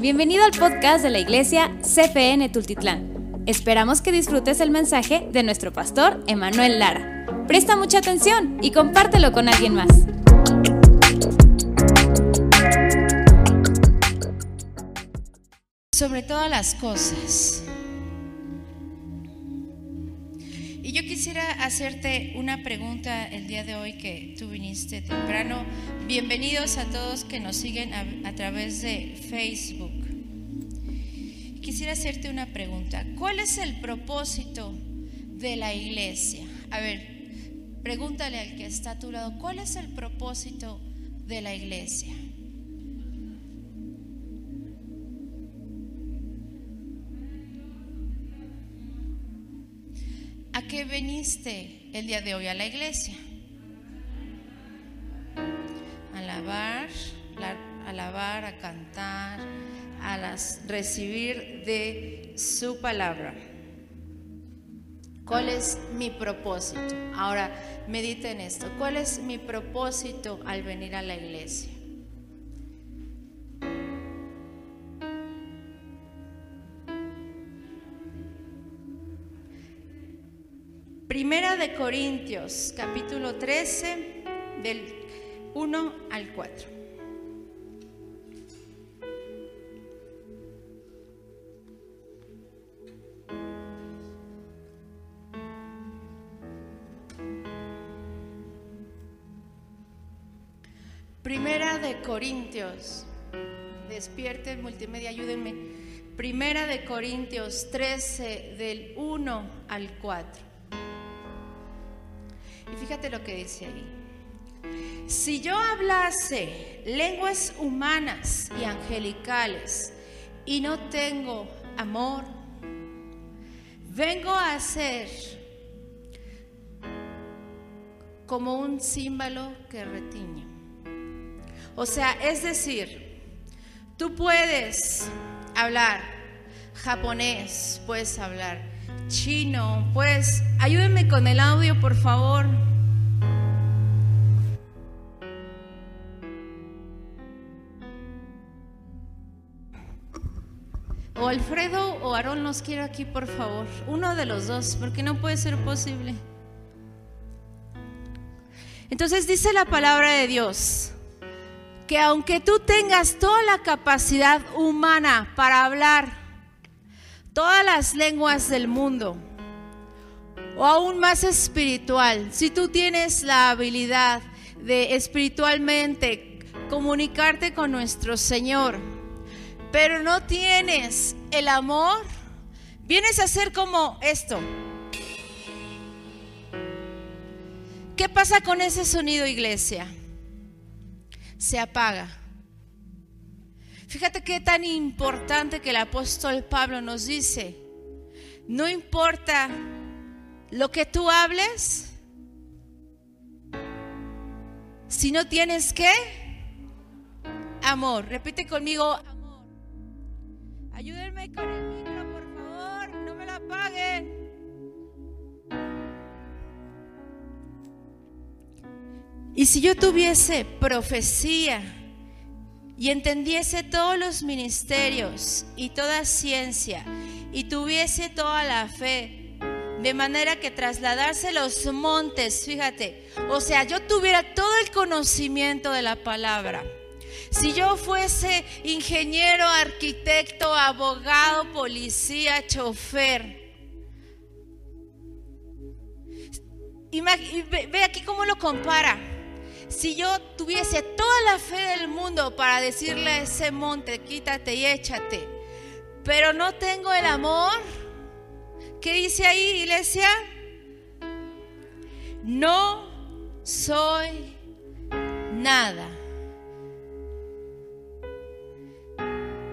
Bienvenido al podcast de la iglesia CFN Tultitlán. Esperamos que disfrutes el mensaje de nuestro pastor Emanuel Lara. Presta mucha atención y compártelo con alguien más. Sobre todas las cosas. Hacerte una pregunta el día de hoy que tú viniste temprano. Bienvenidos a todos que nos siguen a, través de Facebook. Quisiera hacerte una pregunta. ¿Cuál es el propósito de la iglesia? A ver, pregúntale al que está a tu lado, ¿cuál es el propósito de la iglesia? ¿A qué veniste el día de hoy a la iglesia? A alabar, a alabar, a cantar, a recibir de su palabra. ¿Cuál es mi propósito? Ahora, medita en esto. ¿Cuál es mi propósito al venir a la iglesia? Primera de Corintios, capítulo 13, del 1 al 4. Primera de Corintios, despierten multimedia, ayúdenme. Primera de Corintios 13, del 1 al 4. Y fíjate lo que dice ahí. Si yo hablase lenguas humanas y angelicales y no tengo amor, vengo a ser como un símbolo que retiñe. O sea, es decir, tú puedes hablar japonés, puedes hablar chino. Pues ayúdenme con el audio, por favor. O Alfredo o Aarón los quiero aquí, por favor. Uno de los dos, porque no puede ser posible. Entonces dice la palabra de Dios que aunque tú tengas toda la capacidad humana para hablar, todas las lenguas del mundo, o aún más espiritual, si tú tienes la habilidad de espiritualmente comunicarte con nuestro Señor, pero no tienes el amor, vienes a ser como esto. ¿Qué pasa con ese sonido, iglesia? Se apaga. Fíjate qué tan importante que el apóstol Pablo nos dice. No importa lo que tú hables, si no tienes qué, amor. Repite conmigo, amor. Ayúdenme con el micro, por favor, no me lo apaguen. Y si yo tuviese profecía, y entendiese todos los ministerios y toda ciencia y tuviese toda la fe, de manera que trasladarse los montes, fíjate, o sea, yo tuviera todo el conocimiento de la palabra. Si yo fuese ingeniero, arquitecto, abogado, policía, chofer, ve aquí cómo lo compara si yo tuviese toda la fe del mundo para decirle a ese monte, quítate y échate, pero no tengo el amor, ¿qué dice ahí, iglesia? No soy nada.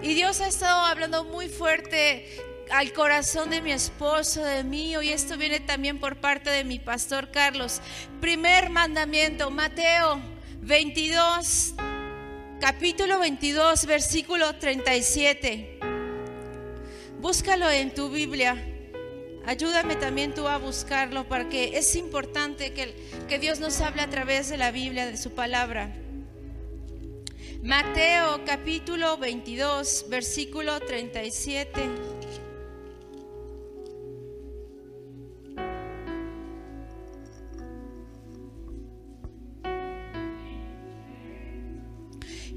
Y Dios ha estado hablando muy fuerte al corazón de mi esposo, de mí, y esto viene también por parte de mi pastor Carlos. Primer mandamiento, Mateo 22, capítulo 22, versículo 37. Búscalo en tu Biblia. Ayúdame también tú a buscarlo porque es importante que, que Dios nos hable a través de la Biblia, de su palabra. Mateo capítulo 22, versículo 37.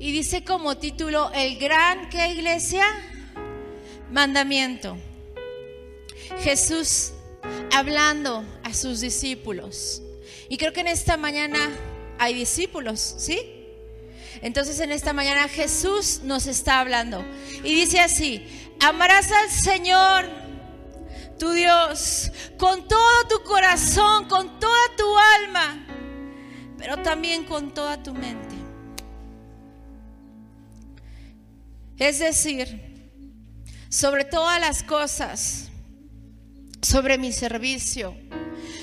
Y dice como título, el gran, ¿qué iglesia? Mandamiento. Jesús hablando a sus discípulos. Y creo que en esta mañana hay discípulos, ¿sí? Entonces en esta mañana Jesús nos está hablando. Y dice así, amarás al Señor, tu Dios, con todo tu corazón, con toda tu alma, pero también con toda tu mente. Es decir, sobre todas las cosas, sobre mi servicio,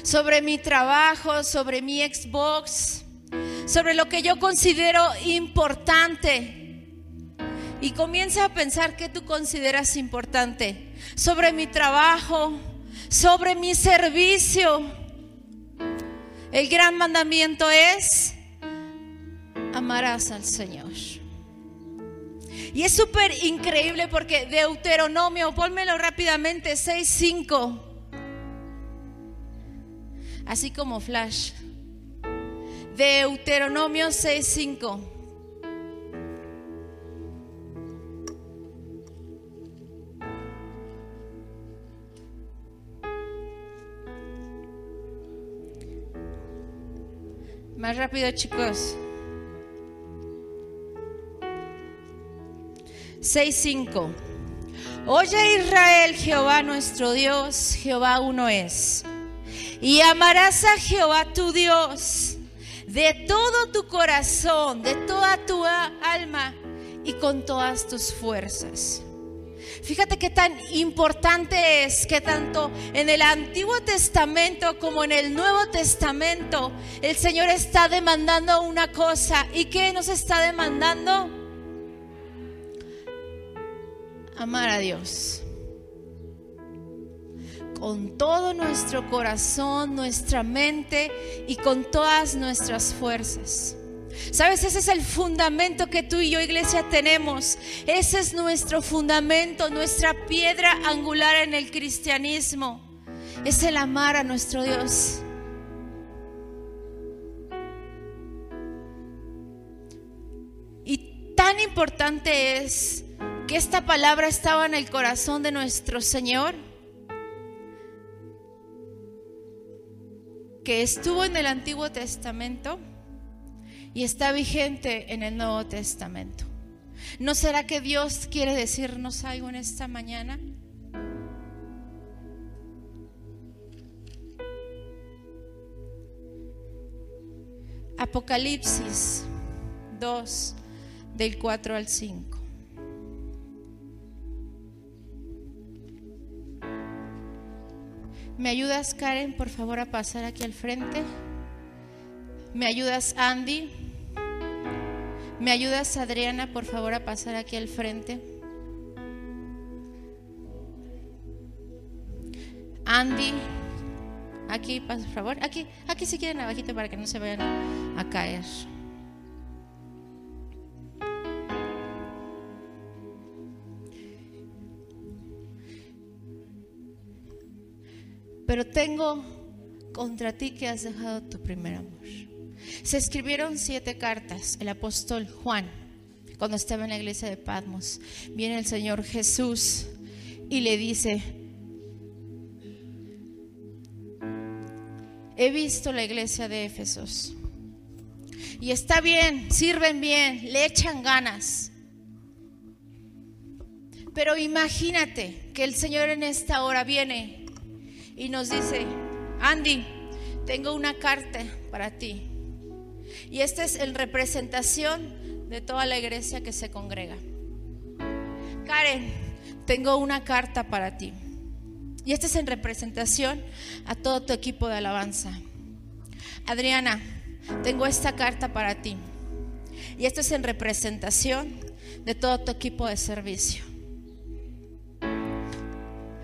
sobre mi trabajo, sobre mi Xbox, sobre lo que yo considero importante. Y comienza a pensar qué tú consideras importante. Sobre mi trabajo, sobre mi servicio. El gran mandamiento es, amarás al Señor. Y es súper increíble porque Deuteronomio, pónmelo rápidamente, 6.5. Así como flash. Deuteronomio 6.5. Más rápido chicos. 6:5. Oye Israel, Jehová nuestro Dios, Jehová uno es. Y amarás a Jehová tu Dios de todo tu corazón, de toda tu alma y con todas tus fuerzas. Fíjate qué tan importante es que tanto en el Antiguo Testamento como en el Nuevo Testamento el Señor está demandando una cosa. ¿Y qué nos está demandando? Amar a Dios. Con todo nuestro corazón, nuestra mente y con todas nuestras fuerzas. Sabes, ese es el fundamento que tú y yo, iglesia, tenemos. Ese es nuestro fundamento, nuestra piedra angular en el cristianismo. Es el amar a nuestro Dios. Y tan importante es que esta palabra estaba en el corazón de nuestro Señor, que estuvo en el Antiguo Testamento y está vigente en el Nuevo Testamento. ¿No será que Dios quiere decirnos algo en esta mañana? Apocalipsis 2, del 4 al 5. ¿Me ayudas, Karen, por favor, a pasar aquí al frente? ¿Me ayudas, Andy? ¿Me ayudas, Adriana, por favor, a pasar aquí al frente? Andy, aquí, por favor. Aquí, aquí si quieren abajito para que no se vayan a caer. Pero tengo contra ti que has dejado tu primer amor. Se escribieron siete cartas. El apóstol Juan, cuando estaba en la iglesia de Patmos, viene el Señor Jesús y le dice, he visto la iglesia de Éfesos. Y está bien, sirven bien, le echan ganas. Pero imagínate que el Señor en esta hora viene y nos dice, Andy, tengo una carta para ti. Y esta es en representación de toda la iglesia que se congrega. Karen, tengo una carta para ti. Y esta es en representación a todo tu equipo de alabanza. Adriana, tengo esta carta para ti. Y esta es en representación de todo tu equipo de servicio.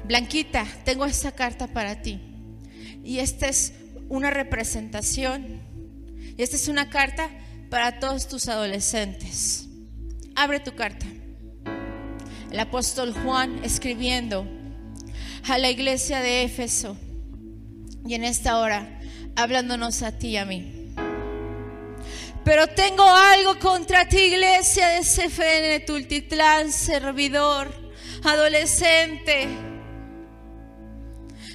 Blanquita, tengo esta carta para ti. Y esta es una representación. Y esta es una carta para todos tus adolescentes. Abre tu carta. El apóstol Juan escribiendo a la iglesia de Éfeso y en esta hora hablándonos a ti y a mí. Pero tengo algo contra ti, iglesia de CFN Tultitlán, servidor, adolescente.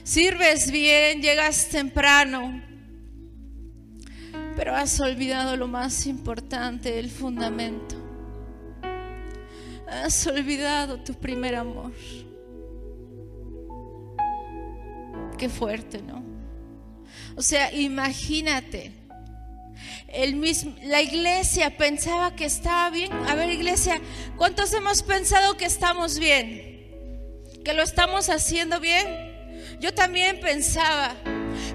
Sirves bien, llegas temprano, pero has olvidado lo más importante, el fundamento. Has olvidado tu primer amor. Qué fuerte, ¿no? O sea, imagínate. La iglesia pensaba que estaba bien. A ver, iglesia, ¿cuántos hemos pensado que estamos bien? ¿Que lo estamos haciendo bien? Yo también pensaba,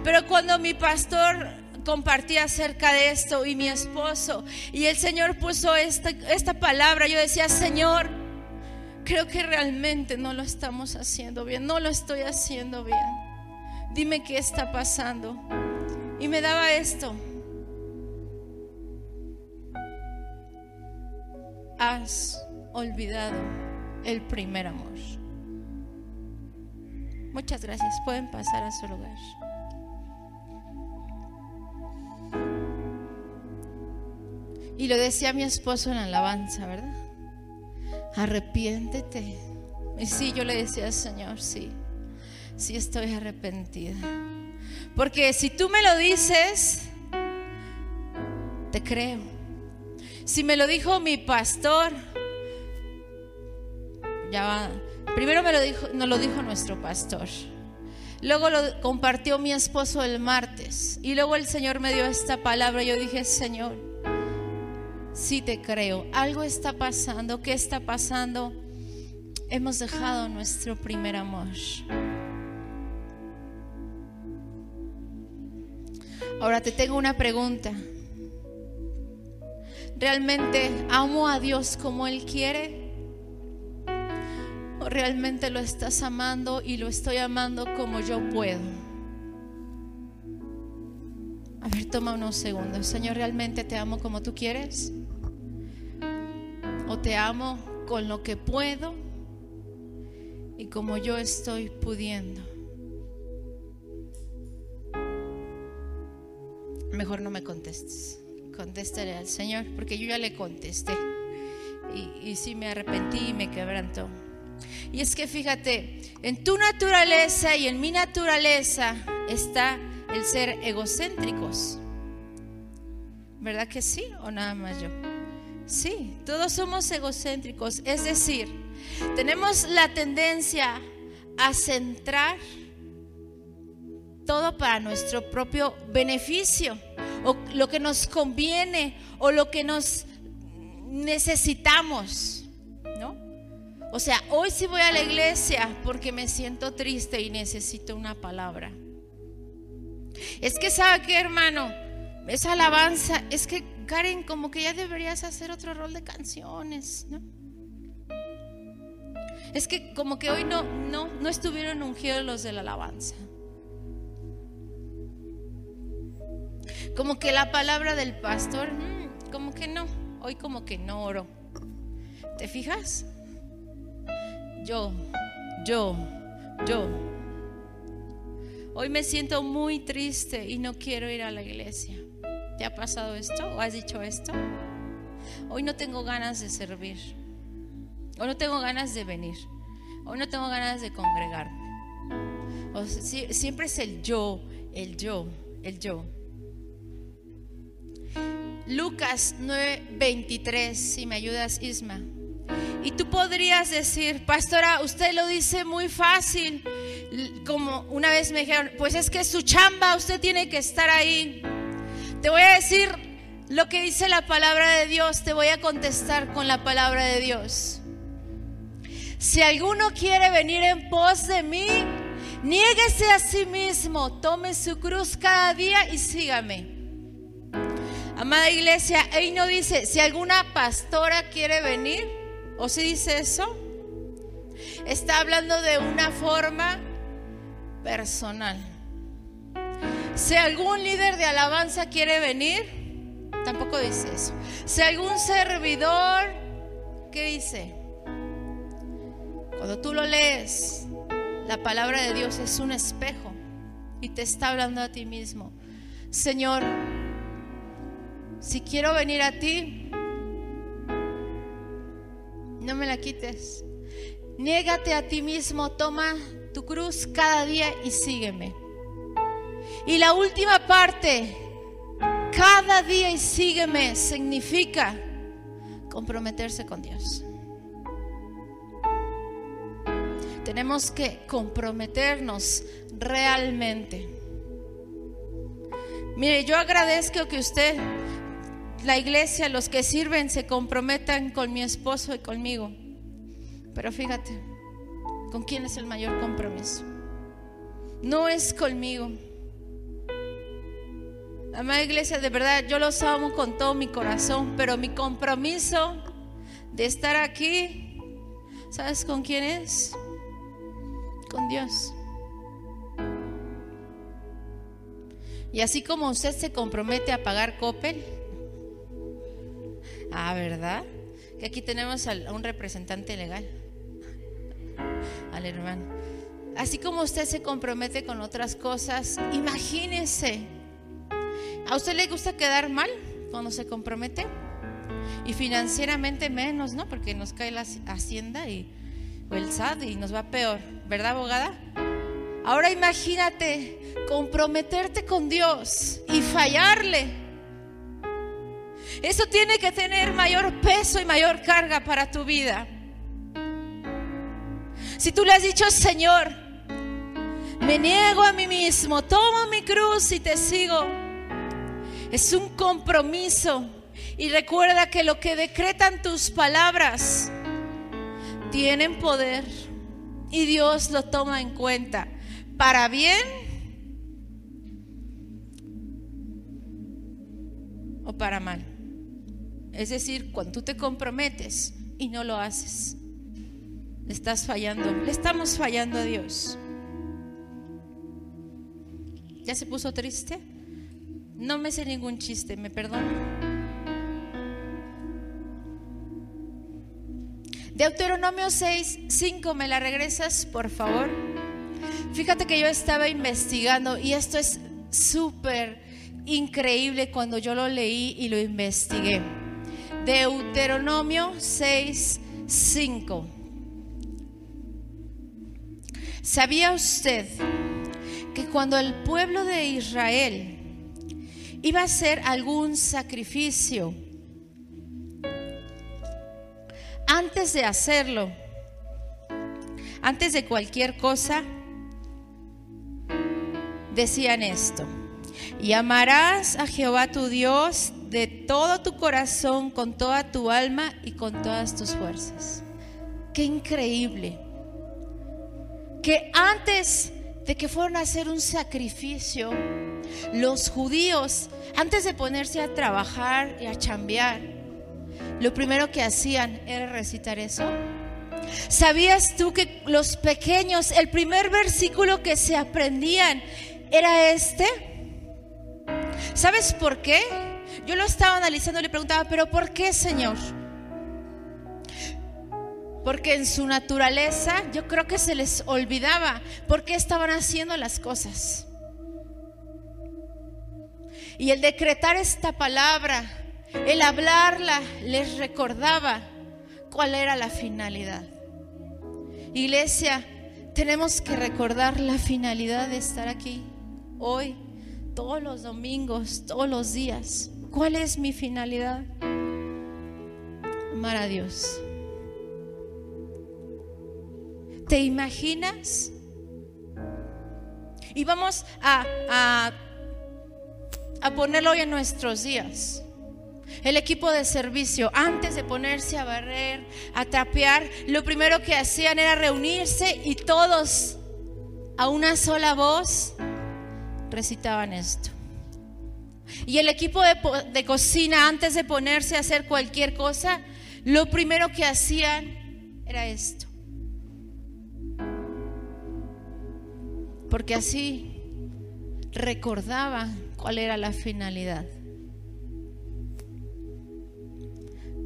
pero cuando mi pastor compartía acerca de esto y mi esposo y el Señor puso esta, esta palabra, yo decía, Señor, creo que realmente no lo estamos haciendo bien, no lo estoy haciendo bien. Dime qué está pasando. Y me daba esto. Has olvidado el primer amor. Muchas gracias. Pueden pasar a su lugar. Y lo decía mi esposo en la alabanza, ¿verdad? Arrepiéntete. Y sí, yo le decía Señor, sí, sí estoy arrepentida. Porque si tú me lo dices, te creo. Si me lo dijo mi pastor, ya va. Primero me lo dijo, nos lo dijo nuestro pastor. Luego lo compartió mi esposo el martes. Y luego el Señor me dio esta palabra. Yo dije, Señor, sí te creo. Algo está pasando. ¿Qué está pasando? Hemos dejado nuestro primer amor. Ahora te tengo una pregunta. ¿Realmente amo a Dios como Él quiere? ¿O realmente lo estás amando y lo estoy amando como yo puedo? A ver, toma unos segundos. Señor, ¿realmente te amo como tú quieres? ¿O te amo con lo que puedo y como yo estoy pudiendo? Mejor no me contestes. Contestaré al Señor porque yo ya le contesté. Y, y sí me arrepentí y me quebrantó. Y es que fíjate, en tu naturaleza y en mi naturaleza está el ser egocéntricos. ¿Verdad que sí o nada más yo? Sí, todos somos egocéntricos. Es decir, tenemos la tendencia a centrar todo para nuestro propio beneficio, o lo que nos conviene, o lo que nos necesitamos. O sea, hoy sí voy a la iglesia porque me siento triste y necesito una palabra. Es que sabe que hermano, esa alabanza, es que Karen, como que ya deberías hacer otro rol de canciones, ¿no? Es que como que hoy no, no, no estuvieron ungidos los de la alabanza. Como que la palabra del pastor, mm, como que no, hoy como que no oro. ¿Te fijas? Yo, yo, yo. Hoy me siento muy triste y no quiero ir a la iglesia. ¿Te ha pasado esto o has dicho esto? Hoy no tengo ganas de servir. Hoy no tengo ganas de venir. Hoy no tengo ganas de congregarme. Siempre es el yo, el yo, el yo. Lucas 9:23, si me ayudas, Isma. Y tú podrías decir, pastora, usted lo dice muy fácil. Como una vez me dijeron, pues es que su chamba, usted tiene que estar ahí. Te voy a decir lo que dice la palabra de Dios, te voy a contestar con la palabra de Dios. Si alguno quiere venir en pos de mí, niéguese a sí mismo, tome su cruz cada día y sígame. Amada iglesia, ahí no dice, si alguna pastora quiere venir, o si dice eso, está hablando de una forma personal. Si algún líder de alabanza quiere venir, tampoco dice eso. Si algún servidor ¿qué dice? Cuando tú lo lees, la palabra de Dios es un espejo y te está hablando a ti mismo. Señor, si quiero venir a ti, no me la quites. Niégate a ti mismo, toma tu cruz cada día y sígueme. Y la última parte, cada día y sígueme, significa comprometerse con Dios. Tenemos que comprometernos realmente. Mire, yo agradezco que usted, la iglesia, los que sirven, se comprometan con mi esposo y conmigo. Pero fíjate, ¿con quién es el mayor compromiso? No es conmigo. Amada iglesia, de verdad, yo los amo con todo mi corazón, pero mi compromiso de estar aquí, ¿sabes con quién es? con Dios. Y así como usted se compromete a pagar Coppel, ah, ¿verdad? Que aquí tenemos a un representante legal, al hermano. Así como usted se compromete con otras cosas, imagínese. ¿A usted le gusta quedar mal cuando se compromete? Y financieramente menos, ¿no? Porque nos cae la hacienda y o el SAT y nos va peor, ¿verdad, abogada? Ahora imagínate comprometerte con Dios y fallarle. Eso tiene que tener mayor peso y mayor carga para tu vida. Si tú le has dicho, Señor, me niego a mí mismo, tomo mi cruz y te sigo, es un compromiso. Y recuerda que lo que decretan tus palabras, tienen poder y Dios lo toma en cuenta para bien o para mal. Es decir, cuando tú te comprometes y no lo haces, le estás fallando, le estamos fallando a Dios. ¿Ya se puso triste? No me sé ningún chiste, me perdono. Deuteronomio 6, 5, ¿me la regresas, por favor? Fíjate que yo estaba investigando y esto es súper increíble cuando yo lo leí y lo investigué. Deuteronomio 6, 5. ¿Sabía usted que cuando el pueblo de Israel iba a hacer algún sacrificio, antes de hacerlo, antes de cualquier cosa, decían esto, y amarás a Jehová tu Dios de todo tu corazón, con toda tu alma y con todas tus fuerzas. Qué increíble. Que antes de que fueran a hacer un sacrificio, los judíos, antes de ponerse a trabajar y a chambear, lo primero que hacían era recitar eso. ¿Sabías tú que los pequeños, el primer versículo que se aprendían era este? ¿Sabes por qué? Yo lo estaba analizando y le preguntaba, pero ¿por qué, Señor? Porque en su naturaleza yo creo que se les olvidaba por qué estaban haciendo las cosas. Y el decretar esta palabra el hablarla les recordaba cuál era la finalidad. Iglesia, tenemos que recordar la finalidad de estar aquí hoy, todos los domingos, todos los días. ¿Cuál es mi finalidad? Amar a Dios. ¿Te imaginas? Y vamos a, a, a ponerlo hoy en nuestros días. El equipo de servicio, antes de ponerse a barrer, a trapear, lo primero que hacían era reunirse y todos a una sola voz recitaban esto. Y el equipo de, cocina, antes de ponerse a hacer cualquier cosa, lo primero que hacían era esto. Porque así recordaban cuál era la finalidad.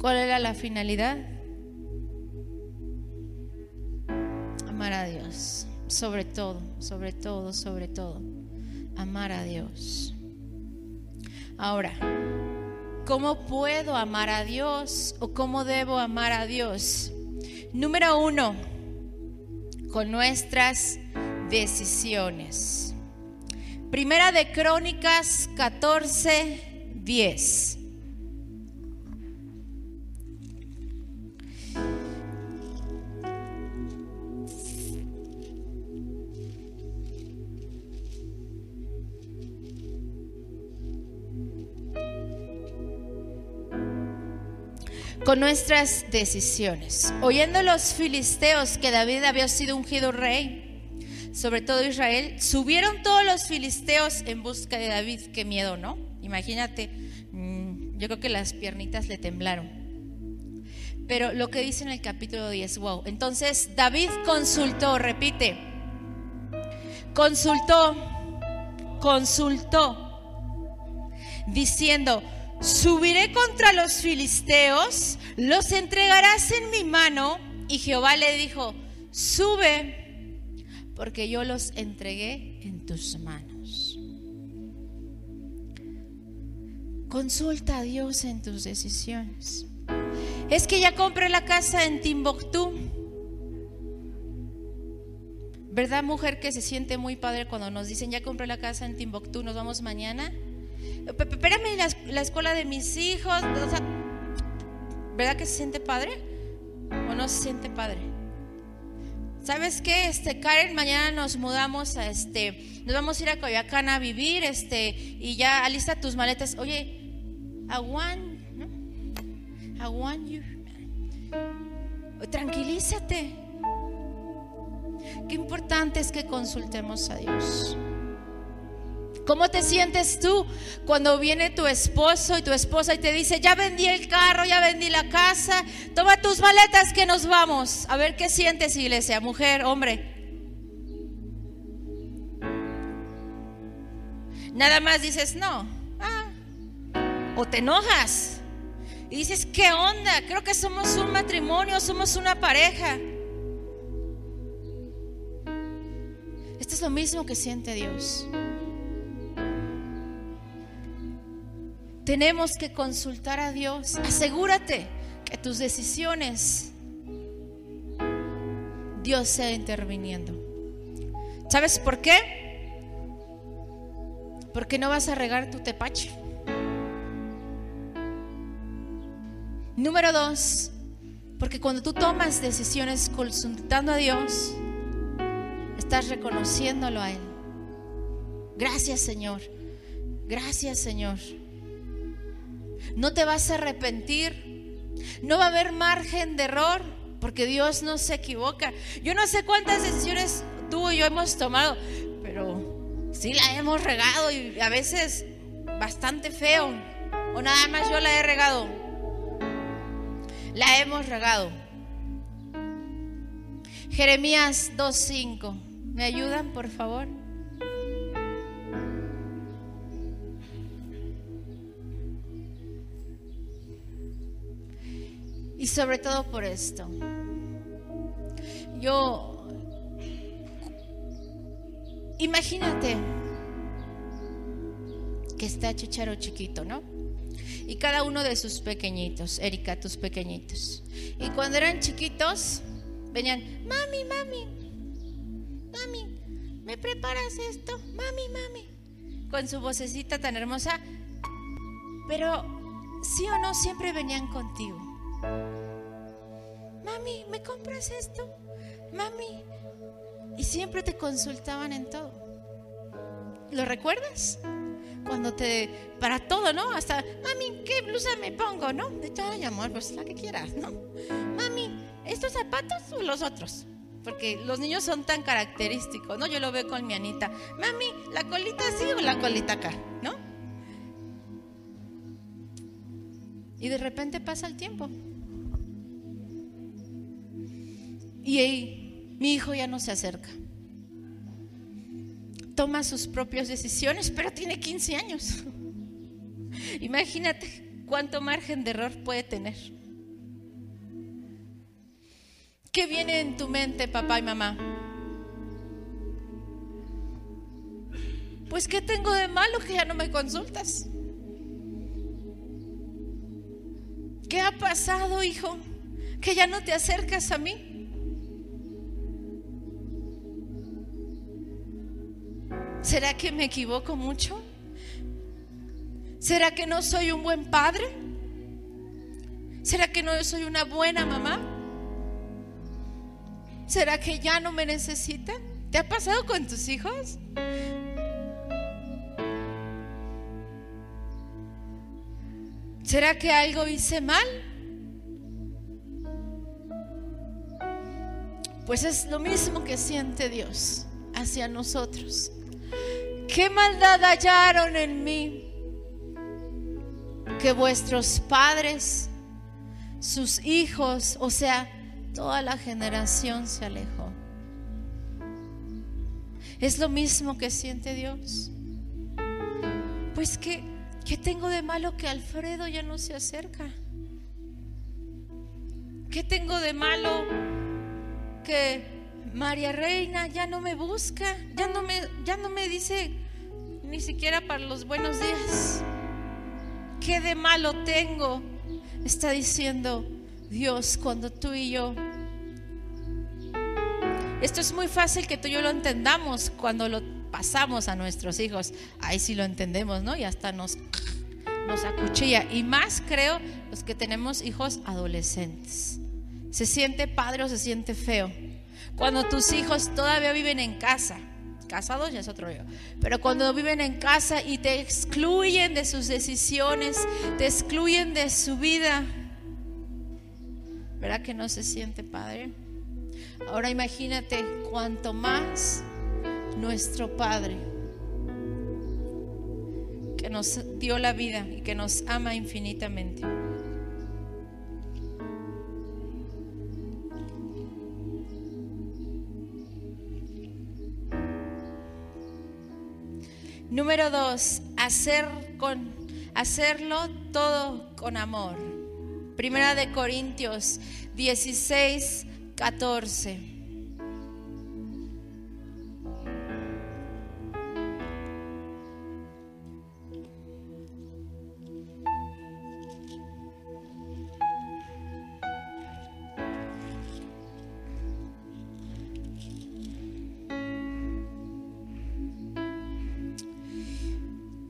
¿Cuál era la finalidad? Amar a Dios, sobre todo, sobre todo, sobre todo. Amar a Dios. Ahora, ¿cómo puedo amar a Dios o cómo debo amar a Dios? Número uno, con nuestras decisiones. Primera de Crónicas 14, 10. Con nuestras decisiones. Oyendo los filisteos que David había sido ungido rey, sobre todo Israel, subieron todos los filisteos en busca de David. Qué miedo, ¿no? Imagínate, mm, yo creo que las piernitas le temblaron. Pero lo que dice en el capítulo 10, wow. Entonces David consultó, repite, consultó, consultó, diciendo, subiré contra los filisteos, los entregarás en mi mano. Y Jehová le dijo, sube, porque yo los entregué en tus manos. Consulta a Dios en tus decisiones. Es que ya compré la casa en Timbuktu. ¿Verdad, mujer, que se siente muy padre cuando nos dicen ya compré la casa en Timbuktu, nos vamos mañana? Espérame la, la escuela de mis hijos. ¿Verdad que se siente padre? ¿O no se siente padre? ¿Sabes qué? Este, Karen, mañana nos mudamos a este, nos vamos a ir a Coyoacán a vivir, este, y ya alista tus maletas. Oye, aguan, ¿no? Aguan you. Tranquilízate. Qué importante es que consultemos a Dios. ¿Cómo te sientes tú cuando viene tu esposo y tu esposa y te dice, ya vendí el carro, ya vendí la casa, toma tus maletas que nos vamos? A ver qué sientes, iglesia, mujer, hombre. Nada más dices, no. Ah. O te enojas. Y dices, ¿qué onda? Creo que somos un matrimonio, somos una pareja. Esto es lo mismo que siente Dios. Tenemos que consultar a Dios. Asegúrate que tus decisiones Dios sea interviniendo. ¿Sabes por qué? Porque no vas a regar tu tepache. Número dos, porque cuando tú tomas decisiones consultando a Dios, estás reconociéndolo a Él. Gracias Señor. Gracias Señor no te vas a arrepentir, no va a haber margen de error, porque Dios no se equivoca. Yo no sé cuántas decisiones tú y yo hemos tomado, pero sí la hemos regado y a veces bastante feo, o nada más yo la he regado. La hemos regado. Jeremías 2.5. ¿Me ayudan, por favor? Y sobre todo por esto. Yo, imagínate que está Chicharo chiquito, ¿no? Y cada uno de sus pequeñitos, Erika, tus pequeñitos. Y cuando eran chiquitos, venían, mami, mami, mami, ¿me preparas esto? Mami, mami. Con su vocecita tan hermosa. Pero sí o no siempre venían contigo. Mami, ¿me compras esto? Mami. Y siempre te consultaban en todo. ¿Lo recuerdas? Cuando te, para todo, ¿no? Hasta, mami, ¿qué blusa me pongo, no? De todo, amor, pues la que quieras, ¿no? Mami, ¿estos zapatos o los otros? Porque los niños son tan característicos, ¿no? Yo lo veo con mi Anita. Mami, ¿la colita así o la colita acá? ¿No? Y de repente pasa el tiempo. Y hey, mi hijo ya no se acerca. Toma sus propias decisiones, pero tiene 15 años. Imagínate cuánto margen de error puede tener. ¿Qué viene en tu mente, papá y mamá? Pues ¿qué tengo de malo que ya no me consultas? ¿Qué ha pasado, hijo? Que ya no te acercas a mí. ¿Será que me equivoco mucho? ¿Será que no soy un buen padre? ¿Será que no soy una buena mamá? ¿Será que ya no me necesitan? ¿Te ha pasado con tus hijos? ¿Será que algo hice mal? Pues es lo mismo que siente Dios hacia nosotros. ¿Qué maldad hallaron en mí? Que vuestros padres, sus hijos, o sea, toda la generación se alejó. Es lo mismo que siente Dios. Pues que, ¿qué tengo de malo que Alfredo ya no se acerca? ¿Qué tengo de malo que María Reina ya no me busca, ya no me, ya no me dice ni siquiera para los buenos días. ¿Qué de malo tengo? Está diciendo Dios cuando tú y yo. Esto es muy fácil que tú y yo lo entendamos cuando lo pasamos a nuestros hijos. Ahí sí lo entendemos, ¿no? Y hasta nos, nos acuchilla. Y más creo los que tenemos hijos adolescentes. Se siente padre o se siente feo cuando tus hijos todavía viven en casa, casados ya es otro yo, pero cuando viven en casa y te excluyen de sus decisiones, te excluyen de su vida, ¿verdad que no se siente padre? Ahora imagínate cuanto más nuestro Padre, que nos dio la vida y que nos ama infinitamente. Número dos, hacer con, hacerlo todo con amor. Primera de Corintios 16, 14.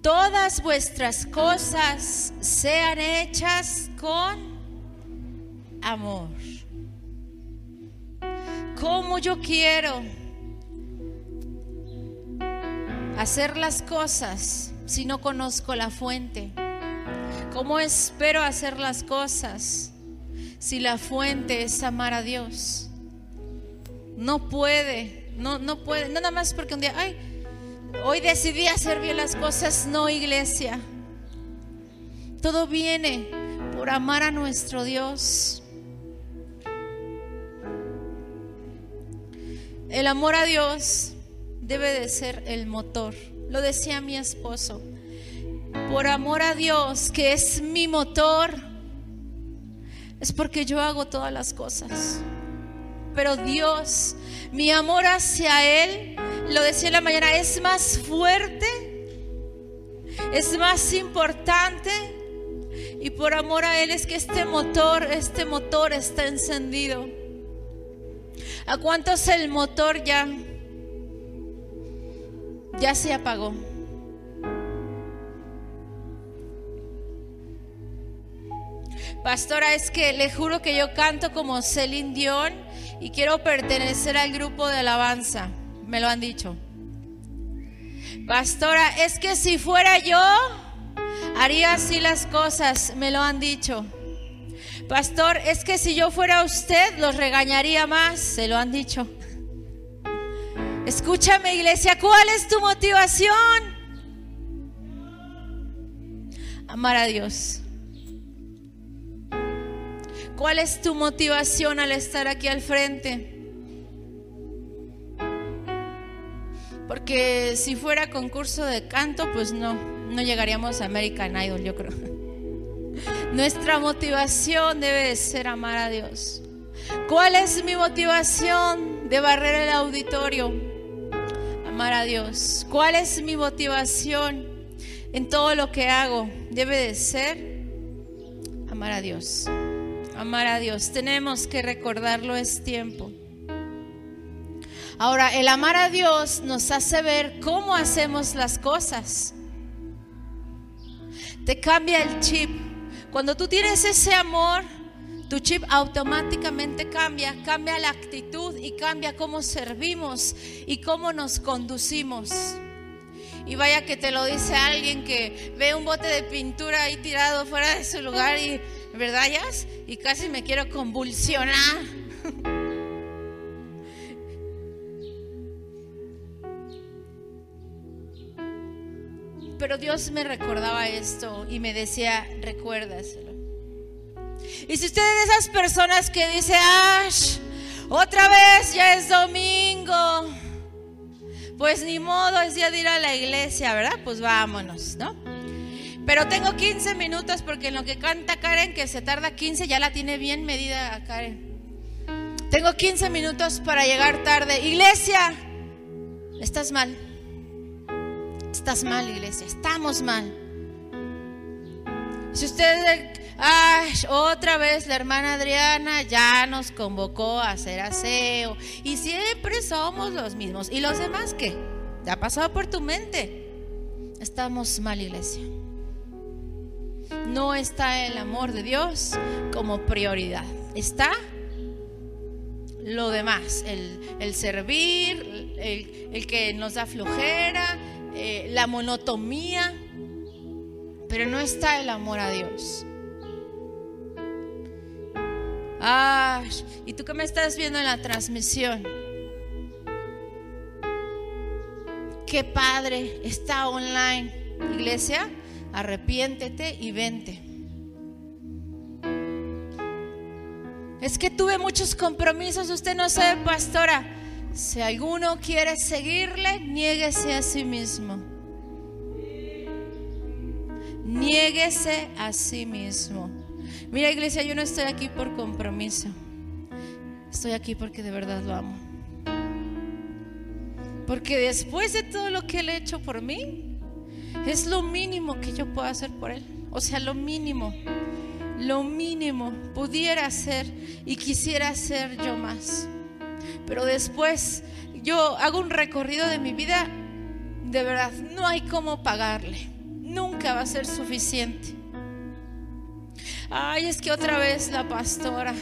Todas vuestras cosas sean hechas con amor. Como yo quiero hacer las cosas si no conozco la fuente? ¿Cómo espero hacer las cosas si la fuente es amar a Dios? No puede, no, no puede, nada más porque un día, ay, Hoy decidí hacer bien las cosas, no iglesia. Todo viene por amar a nuestro Dios. El amor a Dios debe de ser el motor. Lo decía mi esposo. Por amor a Dios, que es mi motor, es porque yo hago todas las cosas. Pero Dios, mi amor hacia Él lo decía en la mañana, es más fuerte, es más importante. Y por amor a Él es que este motor, este motor está encendido. ¿A cuántos el motor ya, ya se apagó? Pastora, es que le juro que yo canto como Celine Dion y quiero pertenecer al grupo de alabanza me lo han dicho. Pastora, es que si fuera yo, haría así las cosas, me lo han dicho. Pastor, es que si yo fuera usted, los regañaría más, se lo han dicho. Escúchame iglesia, ¿cuál es tu motivación? Amar a Dios. ¿Cuál es tu motivación al estar aquí al frente? Porque si fuera concurso de canto, pues no, no llegaríamos a American Idol, yo creo. Nuestra motivación debe de ser amar a Dios. ¿Cuál es mi motivación de barrer el auditorio? Amar a Dios. ¿Cuál es mi motivación en todo lo que hago? Debe de ser amar a Dios. Amar a Dios. Tenemos que recordarlo, es tiempo. Ahora, el amar a Dios nos hace ver cómo hacemos las cosas. Te cambia el chip. Cuando tú tienes ese amor, tu chip automáticamente cambia, cambia la actitud y cambia cómo servimos y cómo nos conducimos. Y vaya que te lo dice alguien que ve un bote de pintura ahí tirado fuera de su lugar y, ¿verdad, Y casi me quiero convulsionar. Pero Dios me recordaba esto y me decía, recuérdaselo. Y si usted es de esas personas que dice, Ash, otra vez ya es domingo, pues ni modo es día de ir a la iglesia, ¿verdad? Pues vámonos, ¿no? Pero tengo 15 minutos porque en lo que canta Karen, que se tarda 15, ya la tiene bien medida Karen. Tengo 15 minutos para llegar tarde. Iglesia, estás mal. Estás mal, iglesia. Estamos mal. Si usted, ay, otra vez la hermana Adriana ya nos convocó a hacer aseo y siempre somos los mismos. ¿Y los demás qué? ¿Te ha pasado por tu mente? Estamos mal, iglesia. No está el amor de Dios como prioridad. Está lo demás, el, servir, el, el que nos da flojera, eh, la monotomía, pero no está el amor a Dios. Ah, y tú que me estás viendo en la transmisión, qué padre está online, iglesia, arrepiéntete y vente. Es que tuve muchos compromisos, usted no sabe, pastora. Si alguno quiere seguirle, niéguese a sí mismo. Niéguese a sí mismo. Mira iglesia, yo no estoy aquí por compromiso. Estoy aquí porque de verdad lo amo. Porque después de todo lo que él ha hecho por mí, es lo mínimo que yo puedo hacer por él. O sea, lo mínimo. Lo mínimo pudiera hacer y quisiera hacer yo más. Pero después yo hago un recorrido de mi vida, de verdad, no hay cómo pagarle. Nunca va a ser suficiente. Ay, es que otra vez la pastora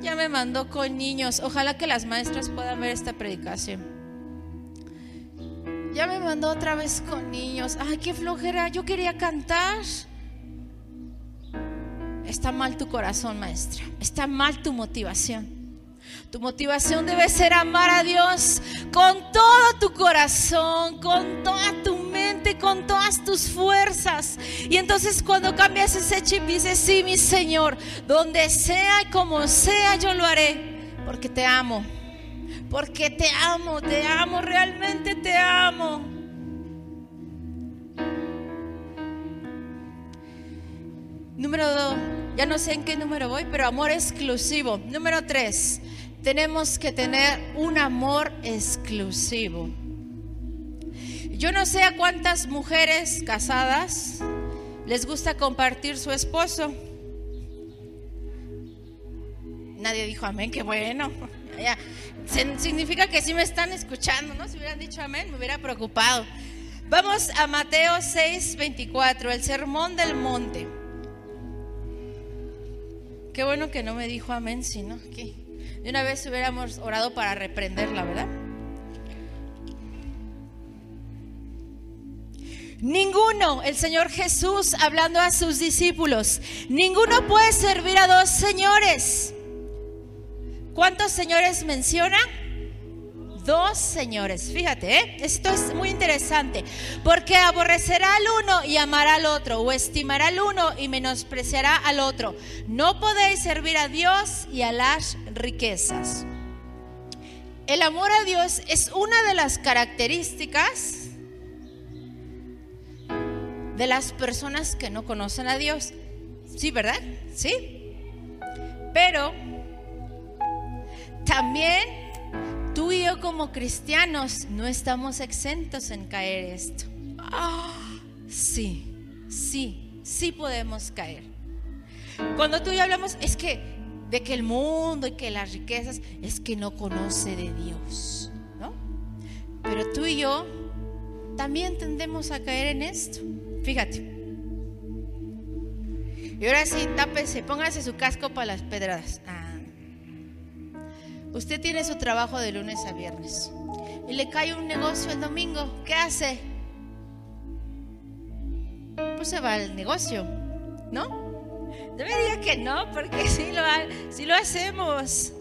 ya me mandó con niños. Ojalá que las maestras puedan ver esta predicación. Ya me mandó otra vez con niños. Ay, qué flojera. Yo quería cantar. Está mal tu corazón, maestra. Está mal tu motivación. Tu motivación debe ser amar a Dios con todo tu corazón, con toda tu mente, con todas tus fuerzas. Y entonces cuando cambias ese chip dices, sí, mi Señor, donde sea y como sea, yo lo haré, porque te amo. Porque te amo, te amo, realmente te amo. Número dos, ya no sé en qué número voy, pero amor exclusivo. Número tres, tenemos que tener un amor exclusivo. Yo no sé a cuántas mujeres casadas les gusta compartir su esposo. Nadie dijo amén, qué bueno. Significa que sí me están escuchando, ¿no? Si hubieran dicho amén, me hubiera preocupado. Vamos a Mateo 6, 24, el sermón del monte. Qué bueno que no me dijo amén, sino que de una vez hubiéramos orado para reprenderla, ¿verdad? Ninguno, el Señor Jesús hablando a sus discípulos, ninguno puede servir a dos señores. ¿Cuántos señores menciona? Dos señores. Fíjate, ¿eh? esto es muy interesante, porque aborrecerá al uno y amará al otro, o estimará al uno y menospreciará al otro. No podéis servir a Dios y a las riquezas. El amor a Dios es una de las características de las personas que no conocen a Dios. Sí, ¿verdad? Sí. Pero también Tú y yo como cristianos no estamos exentos en caer esto. Ah, sí, sí, sí podemos caer. Cuando tú y yo hablamos, es que de que el mundo y que las riquezas, es que no conoce de Dios, ¿no? Pero tú y yo también tendemos a caer en esto. Fíjate. Y ahora sí, tápese, póngase su casco para las pedradas. Ah. Usted tiene su trabajo de lunes a viernes y le cae un negocio el domingo. ¿Qué hace? Pues se va al negocio, ¿no? Yo me diga que no, porque si lo, si lo hacemos.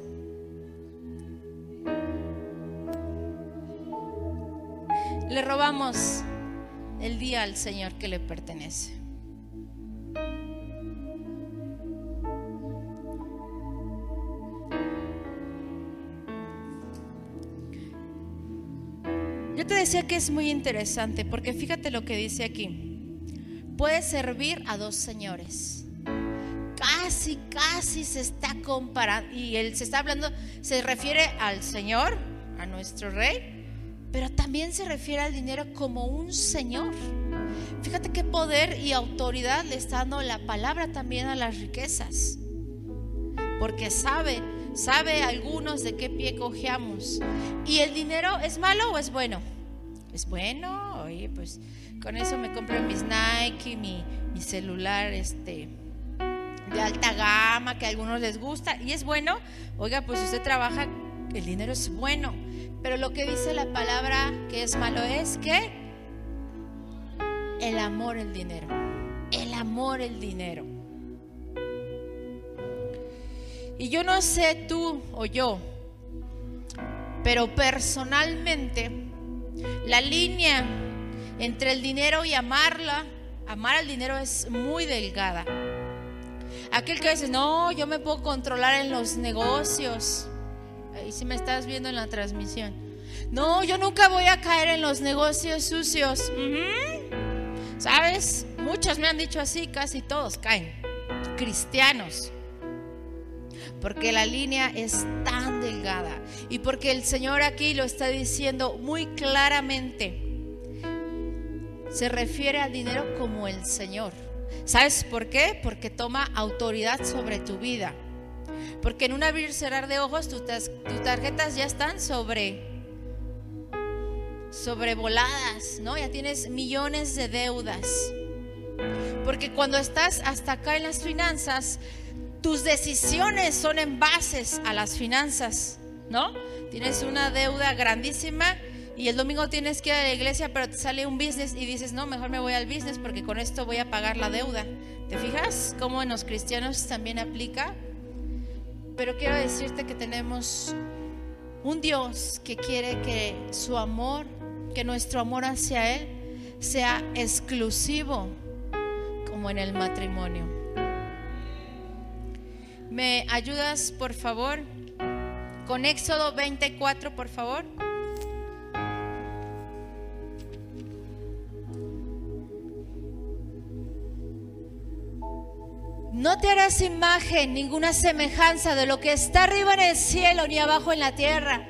Le robamos el día al Señor que le pertenece. Yo te decía que es muy interesante porque fíjate lo que dice aquí. Puede servir a dos señores. Casi, casi se está comparando. Y él se está hablando, se refiere al Señor, a nuestro Rey, pero también se refiere al dinero como un Señor. Fíjate qué poder y autoridad le está dando la palabra también a las riquezas. Porque sabe sabe algunos de qué pie cojeamos. ¿Y el dinero es malo o es bueno? Es bueno, oye, pues con eso me compro mis Nike, mi, celular este, de alta gama que a algunos les gusta y es bueno. Oiga, pues usted trabaja, el dinero es bueno. Pero lo que dice la palabra que es malo es que el amor, el dinero. El amor, el dinero. Y yo no sé tú o yo, pero personalmente la línea entre el dinero y amarla, amar al dinero es muy delgada. Aquel que dice, no, yo me puedo controlar en los negocios. Ahí si me estás viendo en la transmisión. No, yo nunca voy a caer en los negocios sucios. ¿Sabes? Muchos me han dicho así, casi todos caen. Cristianos porque la línea es tan delgada y porque el Señor aquí lo está diciendo muy claramente. Se refiere al dinero como el Señor. ¿Sabes por qué? Porque toma autoridad sobre tu vida. Porque en un abrir cerrar de ojos tus, tarjetas ya están sobre sobrevoladas, ¿no? Ya tienes millones de deudas. Porque cuando estás hasta acá en las finanzas, tus decisiones son en bases a las finanzas, ¿no? Tienes una deuda grandísima y el domingo tienes que ir a la iglesia, pero te sale un business y dices, no, mejor me voy al business porque con esto voy a pagar la deuda. ¿Te fijas cómo en los cristianos también aplica? Pero quiero decirte que tenemos un Dios que quiere que su amor, que nuestro amor hacia Él sea exclusivo como en el matrimonio. ¿Me ayudas, por favor? Con Éxodo 24, por favor. No te harás imagen, ninguna semejanza de lo que está arriba en el cielo, ni abajo en la tierra,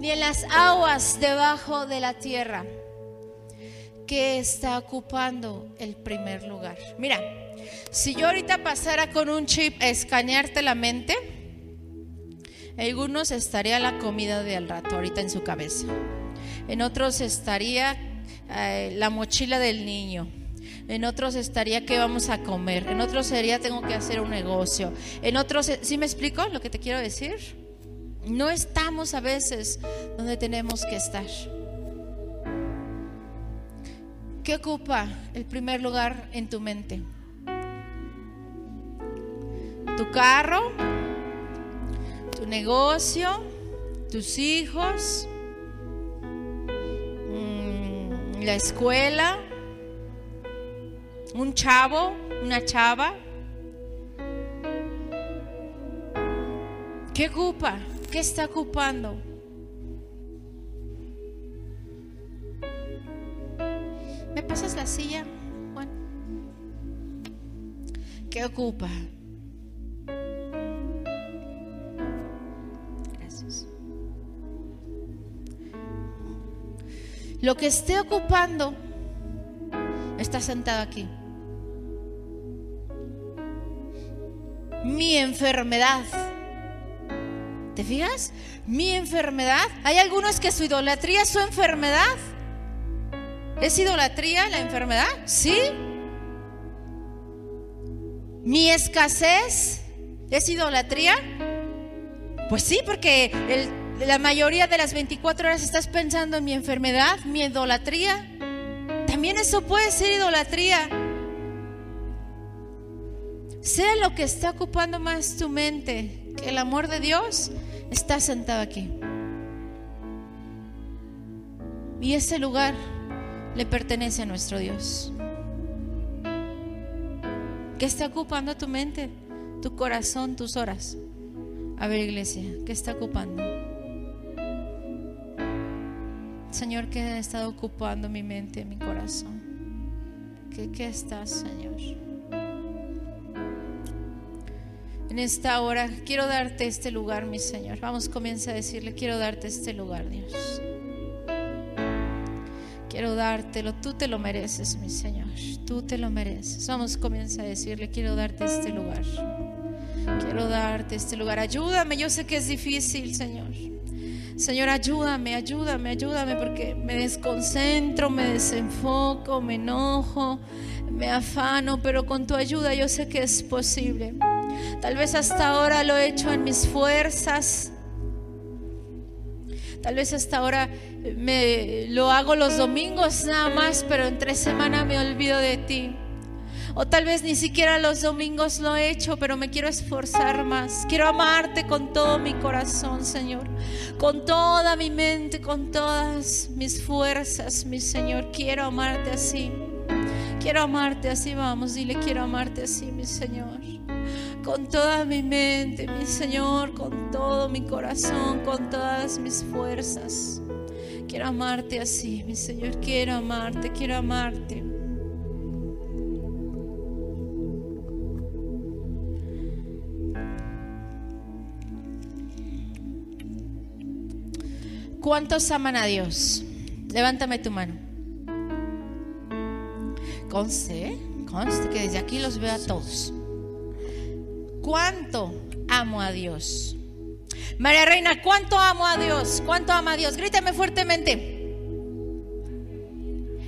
ni en las aguas debajo de la tierra, que está ocupando el primer lugar. Mira, si yo ahorita pasara con un chip a escanearte la mente, algunos estaría la comida de al rato ahorita en su cabeza. En otros estaría eh, la mochila del niño. En otros estaría qué vamos a comer. En otros sería tengo que hacer un negocio. En otros, ¿sí me explico lo que te quiero decir? No estamos a veces donde tenemos que estar. ¿Qué ocupa el primer lugar en tu mente? tu carro, tu negocio, tus hijos, mm, la escuela, un chavo, una chava. ¿Qué ocupa? ¿Qué está ocupando? ¿Qué ocupa? lo que esté ocupando está sentado aquí. Mi enfermedad. ¿Te fijas? Mi enfermedad. Hay algunos que su idolatría es su enfermedad. ¿Es idolatría la enfermedad? Sí. Mi escasez es idolatría. Pues sí, porque la mayoría de las 24 horas estás pensando en mi enfermedad, mi idolatría. También eso puede ser idolatría. Sea lo que está ocupando más tu mente, que el amor de Dios está sentado aquí. Y ese lugar le pertenece a nuestro Dios. ¿Qué está ocupando tu mente, tu corazón, tus horas? A ver, iglesia, ¿qué está ocupando? Señor, ¿qué ha estado ocupando mi mente, mi corazón? ¿Qué, qué estás, Señor? En esta hora quiero darte este lugar, mi Señor. Vamos, comienza a decirle, quiero darte este lugar, Dios. Quiero dártelo, tú te lo mereces, mi Señor. Tú te lo mereces. Vamos, comienza a decirle, quiero darte este lugar. Quiero darte este lugar. Ayúdame, yo sé que es difícil, Señor. Señor, ayúdame, ayúdame, ayúdame porque me desconcentro, me desenfoco, me enojo, me afano, pero con tu ayuda yo sé que es posible. Tal vez hasta ahora lo he hecho en mis fuerzas. Tal vez hasta ahora me lo hago los domingos nada más, pero entre semana me olvido de ti. O tal vez ni siquiera los domingos lo he hecho, pero me quiero esforzar más. Quiero amarte con todo mi corazón, Señor. Con toda mi mente, con todas mis fuerzas, mi Señor. Quiero amarte así. Quiero amarte así, vamos, dile, quiero amarte así, mi Señor. Con toda mi mente, mi Señor, con todo mi corazón, con todas mis fuerzas. Quiero amarte así, mi Señor. Quiero amarte, quiero amarte. ¿Cuántos aman a Dios? Levántame tu mano. Conste, conste que desde aquí los veo a todos. ¿Cuánto amo a Dios? María Reina, ¿cuánto amo a Dios? ¿Cuánto amo a Dios? Grítame fuertemente.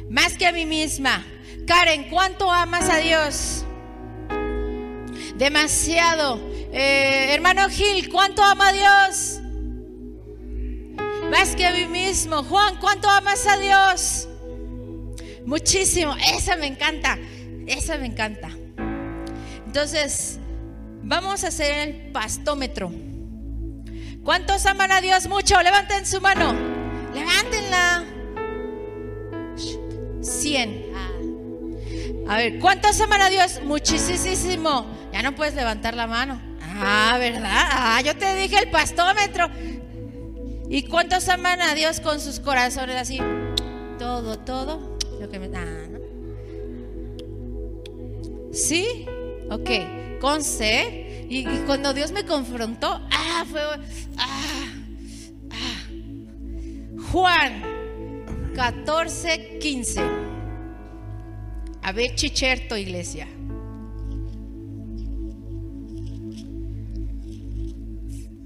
Más que a mí misma. Karen, ¿cuánto amas a Dios? Demasiado. Eh, hermano Gil, ¿cuánto ama a Dios? más que a mí mismo. Juan, ¿cuánto amas a Dios? Muchísimo. Esa me encanta. Esa me encanta. Entonces, vamos a hacer el pastómetro. ¿Cuántos aman a Dios mucho? Levanten su mano. Levántenla. 100. A ver, ¿cuántos aman a Dios? Muchísimo. Ya no puedes levantar la mano. Ah, ¿verdad? Ah, yo te dije el pastómetro. ¿Y cuántos aman a Dios con sus corazones así? Todo, todo. Lo que me, ah, ¿Sí? Ok. Con C. Y, cuando Dios me confrontó, ah, fue. Ah, ah. Juan 14, 15. A ver, chicherto, iglesia.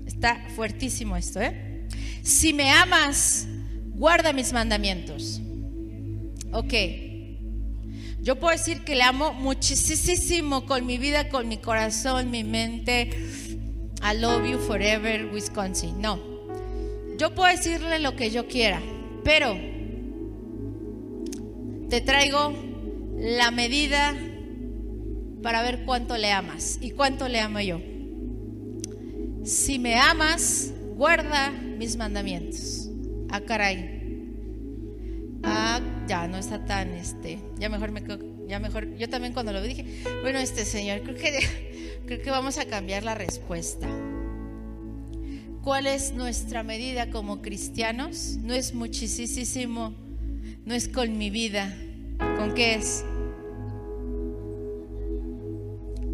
Está fuertísimo esto, ¿eh? si me amas, guarda mis mandamientos. Ok. Yo puedo decir que le amo muchísimo con mi vida, con mi corazón, mi mente. I love you forever, Wisconsin. No. Yo puedo decirle lo que yo quiera, pero te traigo la medida para ver cuánto le amas y cuánto le amo yo. Si me amas, guarda mis mandamientos. Ah, caray. Ah, ya no está tan, este, ya mejor me, ya mejor, yo también cuando lo dije, bueno, este señor, creo que, creo que vamos a cambiar la respuesta. ¿Cuál es nuestra medida como cristianos? No es muchísimo, no es con mi vida. ¿Con qué es?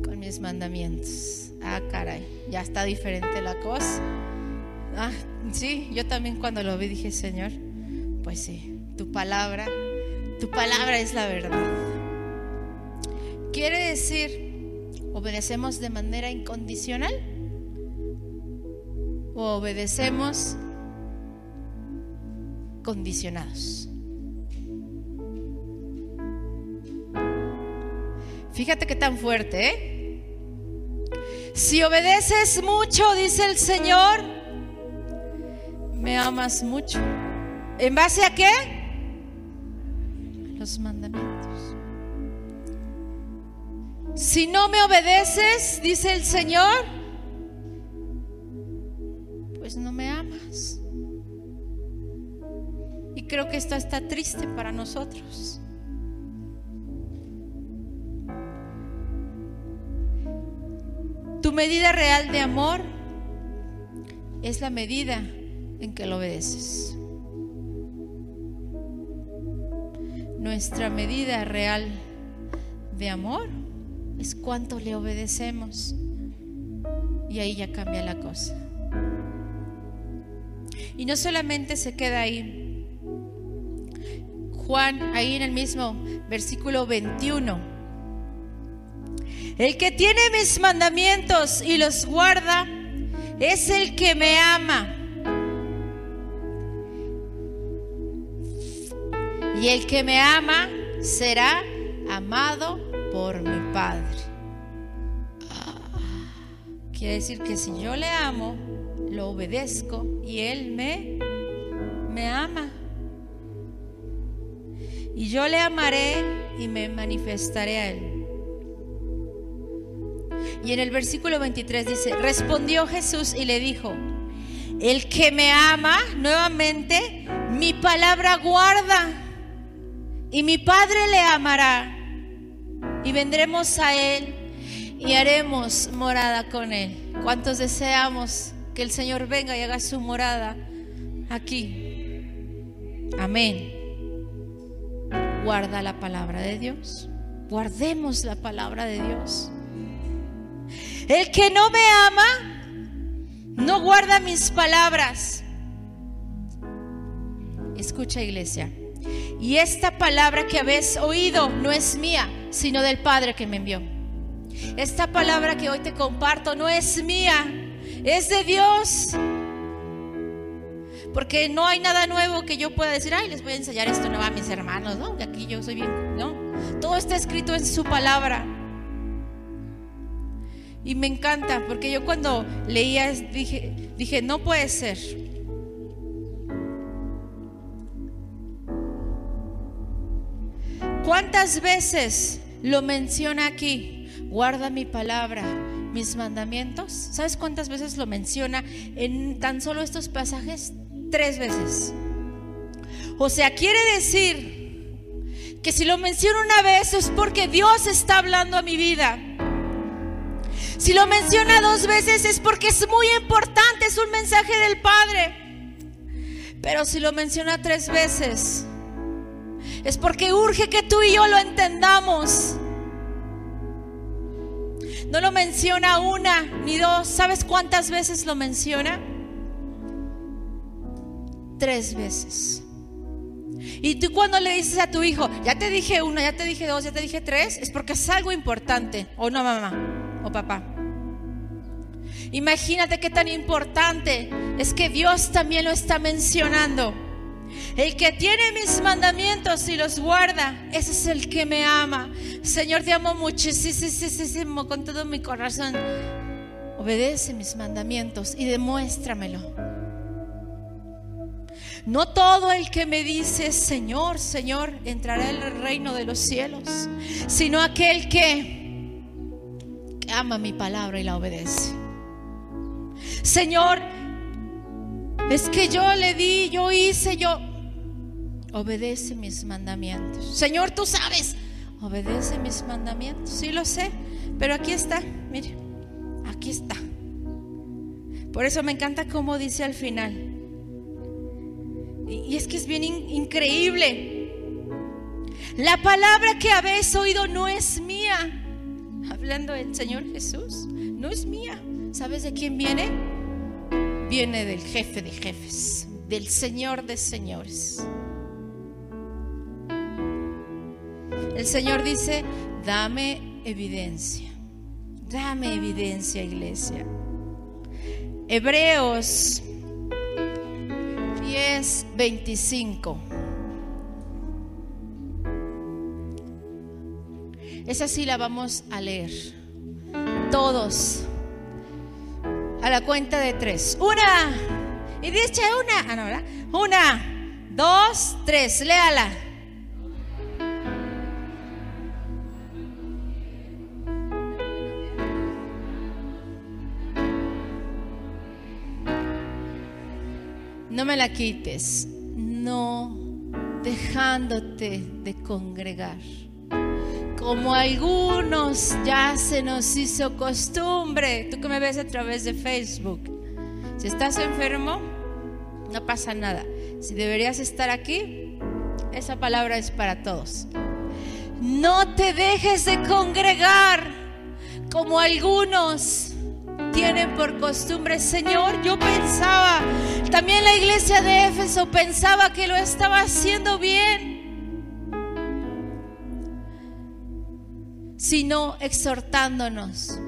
Con mis mandamientos. Ah, caray, ya está diferente la cosa. Ah, sí, yo también cuando lo vi dije, Señor, pues sí, tu palabra, tu palabra es la verdad. Quiere decir, obedecemos de manera incondicional o obedecemos condicionados. Fíjate qué tan fuerte, ¿eh? Si obedeces mucho, dice el Señor, me amas mucho. ¿En base a qué? Los mandamientos. Si no me obedeces, dice el Señor, pues no me amas. Y creo que esto está triste para nosotros. Tu medida real de amor es la medida en que lo obedeces. Nuestra medida real de amor es cuánto le obedecemos. Y ahí ya cambia la cosa. Y no solamente se queda ahí. Juan, ahí en el mismo versículo 21 el que tiene mis mandamientos y los guarda es el que me ama. Y el que me ama será amado por mi Padre. quiere decir que si yo le amo, lo obedezco y Él me, me ama. Y yo le amaré y me manifestaré a Él. Y en el versículo 23 dice, respondió Jesús y le dijo, el que me ama, nuevamente, mi palabra guarda y mi Padre le amará y vendremos a Él y haremos morada con Él. ¿Cuántos deseamos que el Señor venga y haga su morada aquí? Amén. Guarda la palabra de Dios. Guardemos la palabra de Dios. El que no me ama, no guarda mis palabras. Escucha iglesia. Y esta palabra que habéis oído no es mía, sino del Padre que me envió. Esta palabra que hoy te comparto no es mía, es de Dios. Porque no hay nada nuevo que yo pueda decir, ay, les voy a enseñar esto nuevo a mis hermanos, ¿no? De aquí yo soy bien, ¿no? Todo está escrito en su palabra. Y me encanta, porque yo cuando leía dije, dije, no puede ser. ¿Cuántas veces lo menciona aquí? Guarda mi palabra, mis mandamientos. ¿Sabes cuántas veces lo menciona en tan solo estos pasajes? Tres veces. O sea, quiere decir que si lo menciona una vez es porque Dios está hablando a mi vida. Si lo menciona dos veces es porque es muy importante, es un mensaje del Padre. Pero si lo menciona tres veces, es porque urge que tú y yo lo entendamos. No lo menciona una ni dos. ¿Sabes cuántas veces lo menciona? Tres veces. Y tú cuando le dices a tu hijo, ya te dije una, ya te dije dos, ya te dije tres, es porque es algo importante. ¿O no, mamá? o papá. Imagínate qué tan importante es que Dios también lo está mencionando. El que tiene mis mandamientos y los guarda, ese es el que me ama. Señor, te amo muchísimo con todo mi corazón. Obedece mis mandamientos y demuéstramelo. No todo el que me dice, Señor, Señor, entrará en el reino de los cielos, sino aquel que ama mi palabra y la obedece. Señor, es que yo le di, yo hice, yo... Obedece mis mandamientos. Señor, tú sabes, obedece mis mandamientos. Sí lo sé, pero aquí está, mire, aquí está. Por eso me encanta cómo dice al final. Y, es que es bien increíble. La palabra que habéis oído no es mía, hablando del Señor Jesús, no es mía. ¿Sabes de quién viene? Viene del jefe de jefes, del Señor de señores. El Señor dice, dame evidencia. Dame evidencia, iglesia. Hebreos 10, 25. Esa sí la vamos a leer. Todos. A la cuenta de tres. Una. Y dice una. Ah, no. Una, dos, tres. Léala. No me la quites, no dejándote de congregar. Como algunos ya se nos hizo costumbre, tú que me ves a través de Facebook, si estás enfermo, no pasa nada. Si deberías estar aquí, esa palabra es para todos. No te dejes de congregar como algunos tienen por costumbre. Señor, yo pensaba, también la iglesia de Éfeso pensaba que lo estaba haciendo bien. Sino exhortándonos.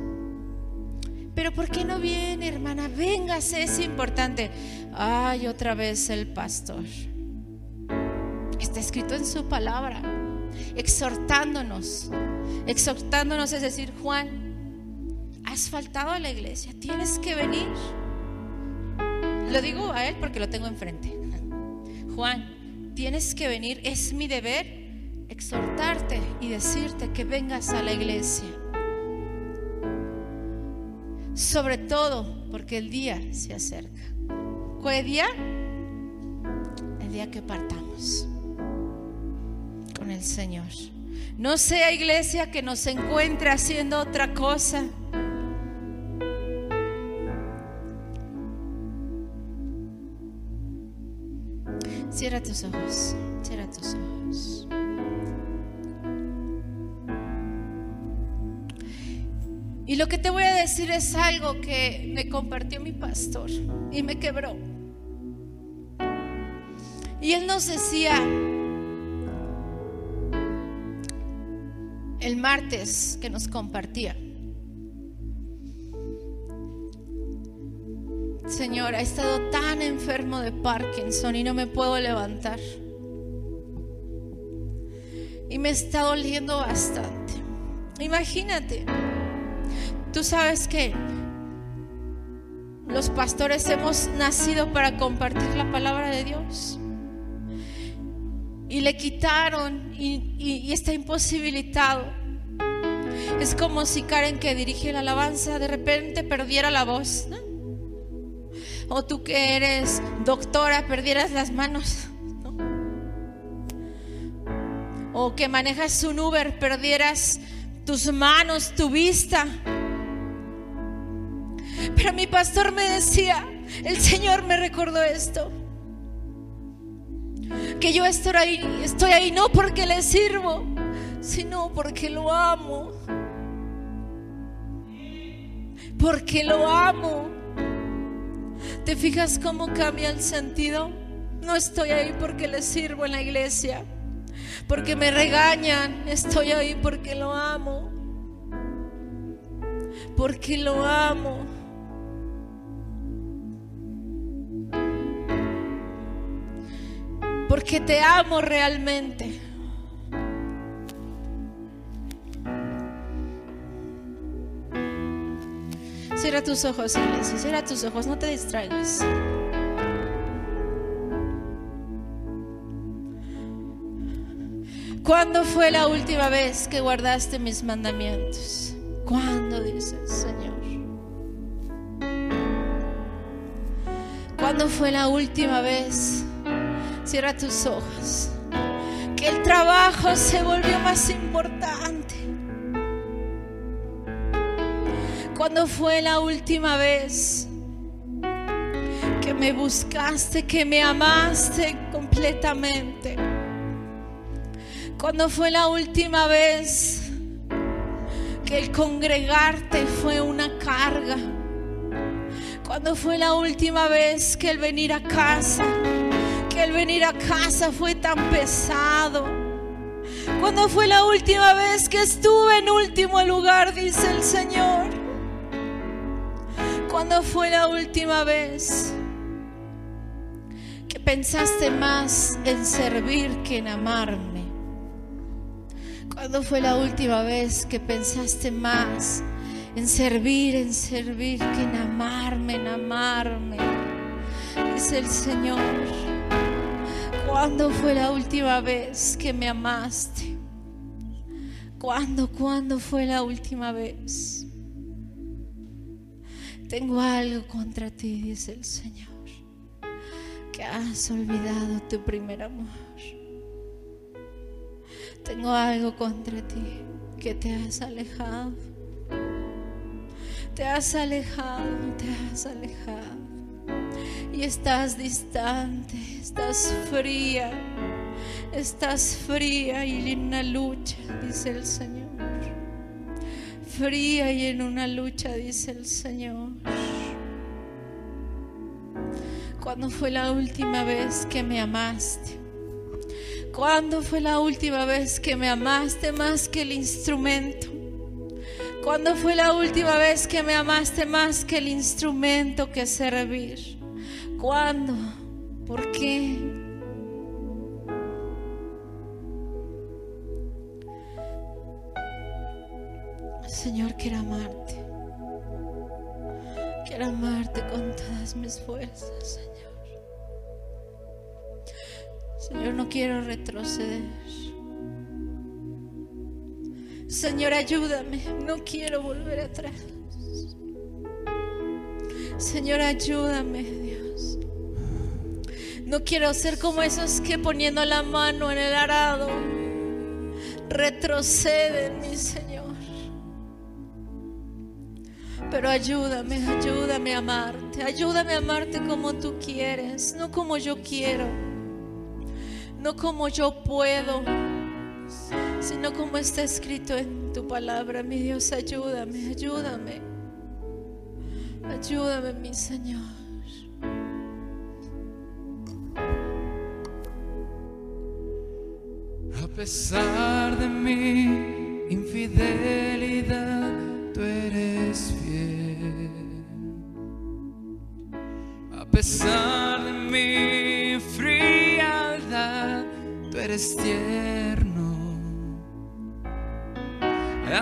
Pero ¿por qué no viene, hermana? Véngase, es importante. Ay, otra vez el pastor. Está escrito en su palabra, exhortándonos. Exhortándonos es decir, Juan, has faltado a la iglesia, tienes que venir. Lo digo a él porque lo tengo enfrente. Juan, tienes que venir, es mi deber exhortarte y decirte que vengas a la iglesia. Sobre todo porque el día se acerca. ¿Cuál día? El día que partamos con el Señor. No sea iglesia que nos encuentre haciendo otra cosa Cierra tus ojos, cierra tus ojos. Y lo que te voy a decir es algo que me compartió mi pastor y me quebró. Y él nos decía el martes que nos compartía. Señor, ha estado tan enfermo de Parkinson y no me puedo levantar. Y me está doliendo bastante. Imagínate, tú sabes que los pastores hemos nacido para compartir la palabra de Dios. Y le quitaron y, está imposibilitado. Es como si Karen que dirige la alabanza de repente perdiera la voz. O tú que eres doctora perdieras las manos. O que manejas un Uber perdieras tus manos, tu vista. Pero mi pastor me decía, el Señor me recordó esto. Que yo estoy ahí, estoy ahí no porque le sirvo, sino porque lo amo. Porque lo amo. ¿Te fijas cómo cambia el sentido? No estoy ahí porque le sirvo en la iglesia, porque me regañan, estoy ahí porque lo amo, porque lo amo. Porque te amo realmente. Cierra tus ojos, iglesia. Cierra tus ojos, no te distraigas. ¿Cuándo fue la última vez que guardaste mis mandamientos? ¿Cuándo dice el Señor? ¿Cuándo fue la última vez? Cierra tus ojos. Que el trabajo se volvió más importante ¿Cuándo fue la última vez que me buscaste, que me amaste completamente? ¿Cuándo fue la última vez que el congregarte fue una carga? ¿Cuándo fue la última vez que el venir a casa, que el venir a casa fue tan pesado? ¿Cuándo fue la última vez que estuve en último lugar? Dice el Señor. ¿Cuándo fue la última vez que pensaste más en servir que en amarme? ¿Cuándo fue la última vez que pensaste más en servir, en servir que en amarme, en amarme? Dice el Señor. ¿Cuándo fue la última vez que me amaste? ¿Cuándo, cuándo fue la última vez? Tengo algo contra ti, dice el Señor, que has olvidado tu primer amor. Tengo algo contra ti, que te has alejado. Te has alejado, te has alejado y estás distante, estás fría, estás fría y en una lucha, dice el Señor. Fría y en una lucha, dice el Señor. ¿Cuándo fue la última vez que me amaste? ¿Cuándo fue la última vez que me amaste más que el instrumento? ¿Cuándo fue la última vez que me amaste más que el instrumento que servir? ¿Cuándo? ¿Por qué? Señor, quiero amarte. Quiero amarte con todas mis fuerzas, Señor. Señor, no quiero retroceder. Señor, ayúdame. No quiero volver atrás. Señor, ayúdame, Dios. No quiero ser como esos que poniendo la mano en el arado retroceden, mi Señor. Pero ayúdame, ayúdame a amarte. Ayúdame a amarte como tú quieres, no como yo quiero. No como yo puedo, sino como está escrito en tu palabra. Mi Dios, ayúdame, ayúdame. Ayúdame, mi Señor. A pesar de mi infidelidad, eres fiel. A pesar de mi frialdad, tú eres tierno.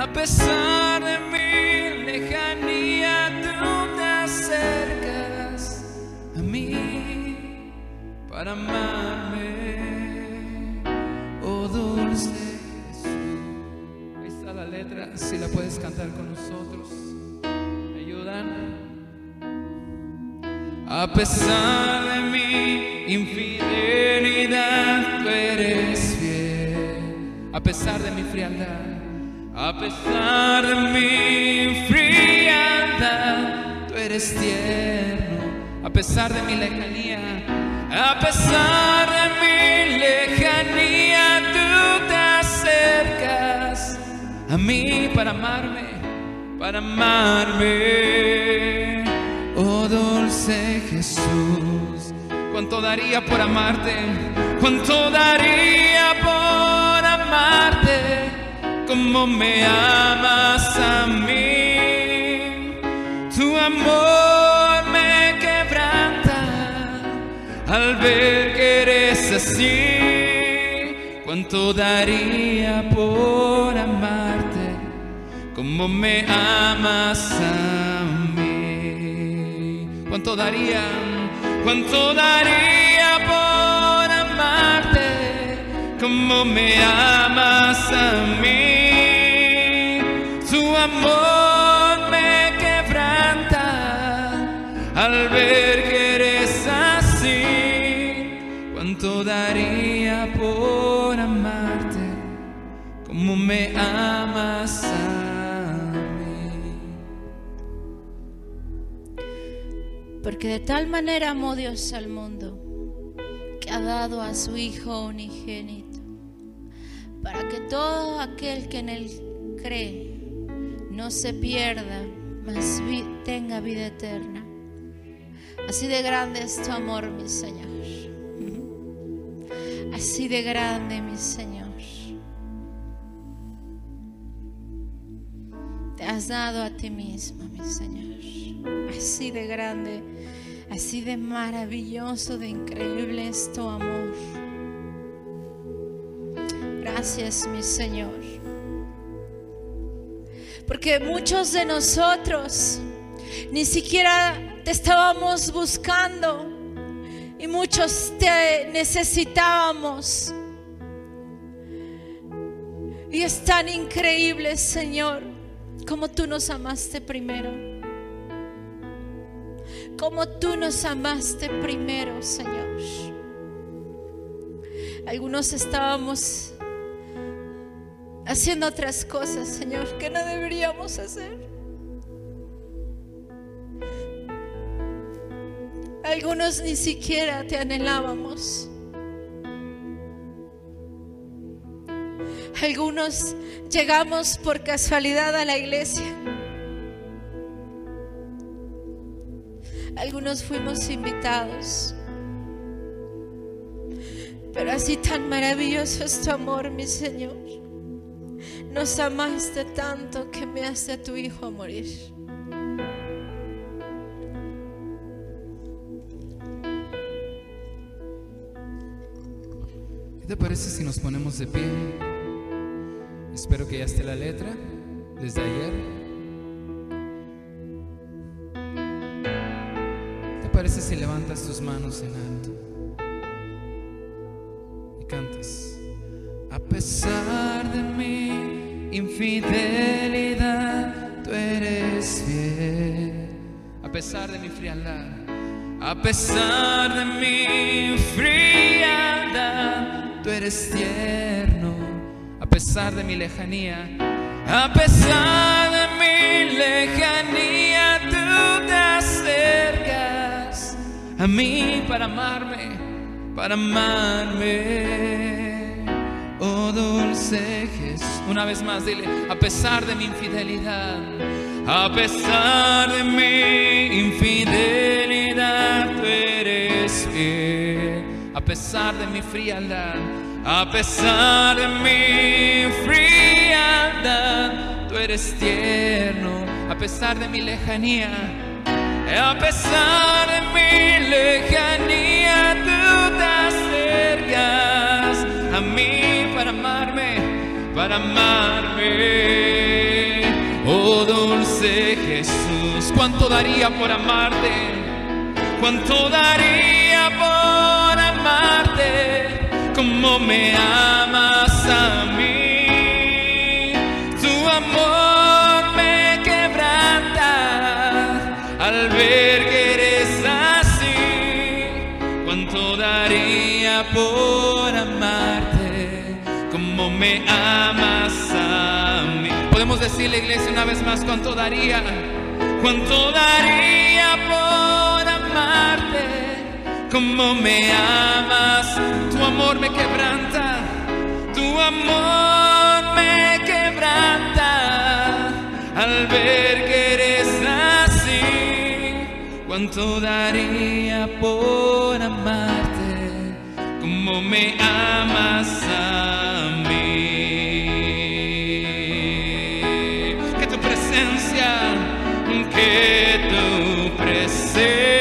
A pesar de mi lejanía, tú te acercas a mí para amarme. Si la puedes cantar con nosotros. ¿Me ayudan? A pesar de mi infidelidad, tú eres fiel. A pesar de mi frialdad, a pesar de mi frialdad, tú eres tierno. A pesar de mi lejanía, a pesar de mi lejanía, a mí para amarme, para amarme. Oh dulce Jesús, cuánto daría por amarte, cuánto daría por amarte, como me amas a mí. Tu amor me quebranta al ver que eres así. Cuánto daría por amarte, como me amas a mí. Cuánto daría, cuánto daría por amarte, como me amas a mí. Tu amor me quebranta al ver que eres así. Cuánto daría por como me amas a mí. Porque de tal manera amó Dios al mundo que ha dado a su Hijo unigénito, para que todo aquel que en Él cree no se pierda, mas tenga vida eterna. Así de grande es tu amor, mi Señor. Así de grande, mi Señor. Has dado a ti mismo, mi Señor. Así de grande, así de maravilloso, de increíble es tu amor. Gracias, mi Señor. Porque muchos de nosotros ni siquiera te estábamos buscando y muchos te necesitábamos. Y es tan increíble, Señor, como tú nos amaste primero. Como tú nos amaste primero, Señor. Algunos estábamos haciendo otras cosas, Señor, que no deberíamos hacer. Algunos ni siquiera te anhelábamos. Algunos llegamos por casualidad a la iglesia. Algunos fuimos invitados. Pero así tan maravilloso es tu amor, mi Señor. Nos amaste tanto que me hace tu Hijo morir. ¿Qué te parece si nos ponemos de pie? Espero que ya esté la letra desde ayer. ¿Te parece si levantas tus manos en alto y cantas? A pesar de mi infidelidad, tú eres fiel. A pesar de mi frialdad, a pesar de mi frialdad, tú eres tierno. A pesar de mi lejanía, a pesar de mi lejanía, tú te acercas a mí para amarme, para amarme. Oh dulce Jesús, una vez más dile, a pesar de mi infidelidad, a pesar de mi infidelidad, tú eres fiel, a pesar de mi frialdad, a pesar de mi frialdad, tú eres tierno, a pesar de mi lejanía. A pesar de mi lejanía, tú te acercas a mí para amarme, para amarme. Oh dulce Jesús, ¿cuánto daría por amarte? ¿Cuánto daría? Como me amas a mí. Tu amor me quebranta al ver que eres así. ¿Cuánto daría por amarte? Como me amas a mí. Podemos decirle, iglesia, una vez más, ¿cuánto daría? ¿Cuánto daría por? Como me amas, tu amor me quebranta, tu amor me quebranta al ver que eres así. ¿Cuánto daría por amarte? Como me amas a mí. Que tu presencia, que tu presencia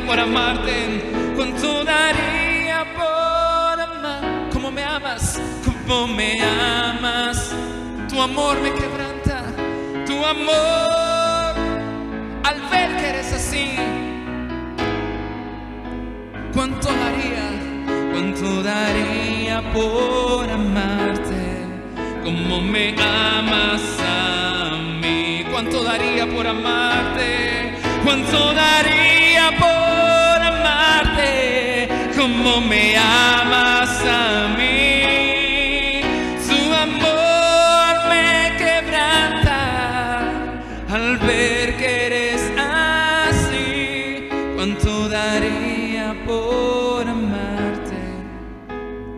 por amarte? ¿Cuánto daría por amar? Como me amas, como me amas. Tu amor me quebranta, tu amor al ver que eres así. ¿Cuánto daría? ¿Cuánto daría por amarte como me amas a mí? ¿Cuánto daría por amarte? ¿Cuánto daría por como me amas a mí? Su amor me quebranta al ver que eres así. ¿Cuánto daría por amarte?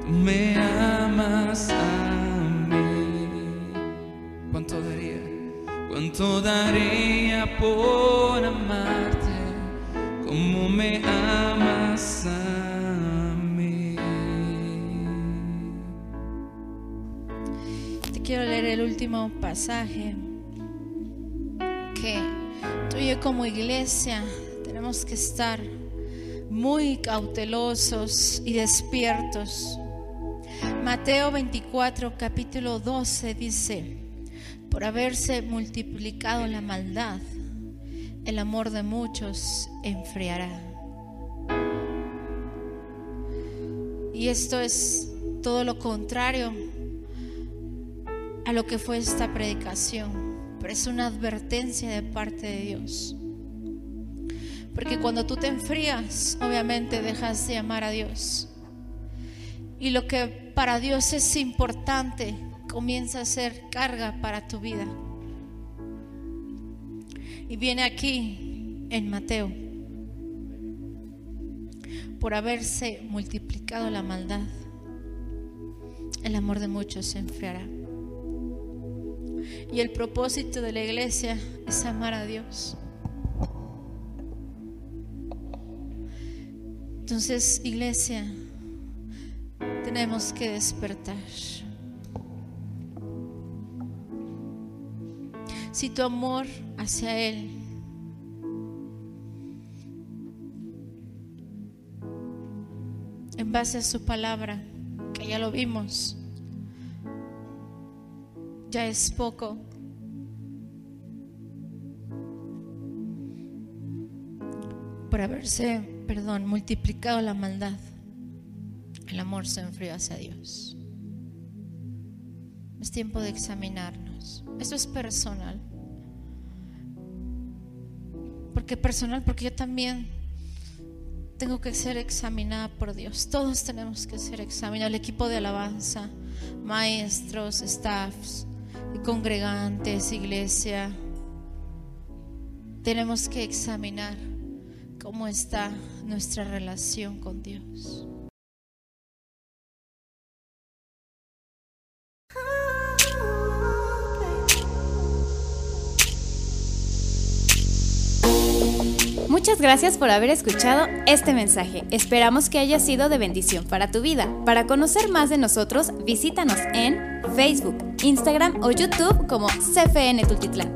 Tú me amas a mí. ¿Cuánto daría? ¿Cuánto daría por último pasaje que tú y yo como iglesia tenemos que estar muy cautelosos y despiertos. Mateo 24, capítulo 12 dice, por haberse multiplicado la maldad, el amor de muchos enfriará. Y esto es todo lo contrario a lo que fue esta predicación, pero es una advertencia de parte de Dios. Porque cuando tú te enfrías, obviamente dejas de amar a Dios. Y lo que para Dios es importante comienza a ser carga para tu vida. Y viene aquí en Mateo, por haberse multiplicado la maldad, el amor de muchos se enfriará. Y el propósito de la iglesia es amar a Dios. Entonces, iglesia, tenemos que despertar. Si tu amor hacia Él en base a su palabra, que ya lo vimos, ya es poco. Por haberse, perdón, multiplicado la maldad, el amor se enfrió hacia Dios. Es tiempo de examinarnos. Esto es personal. Porque personal, porque yo también tengo que ser examinada por Dios. Todos tenemos que ser examinados. El equipo de alabanza, maestros, staffs, congregantes, iglesia. Tenemos que examinar cómo está nuestra relación con Dios. Muchas gracias por haber escuchado este mensaje. Esperamos que haya sido de bendición para tu vida. Para conocer más de nosotros, visítanos en Facebook, Instagram o YouTube como CFN Tultitlán.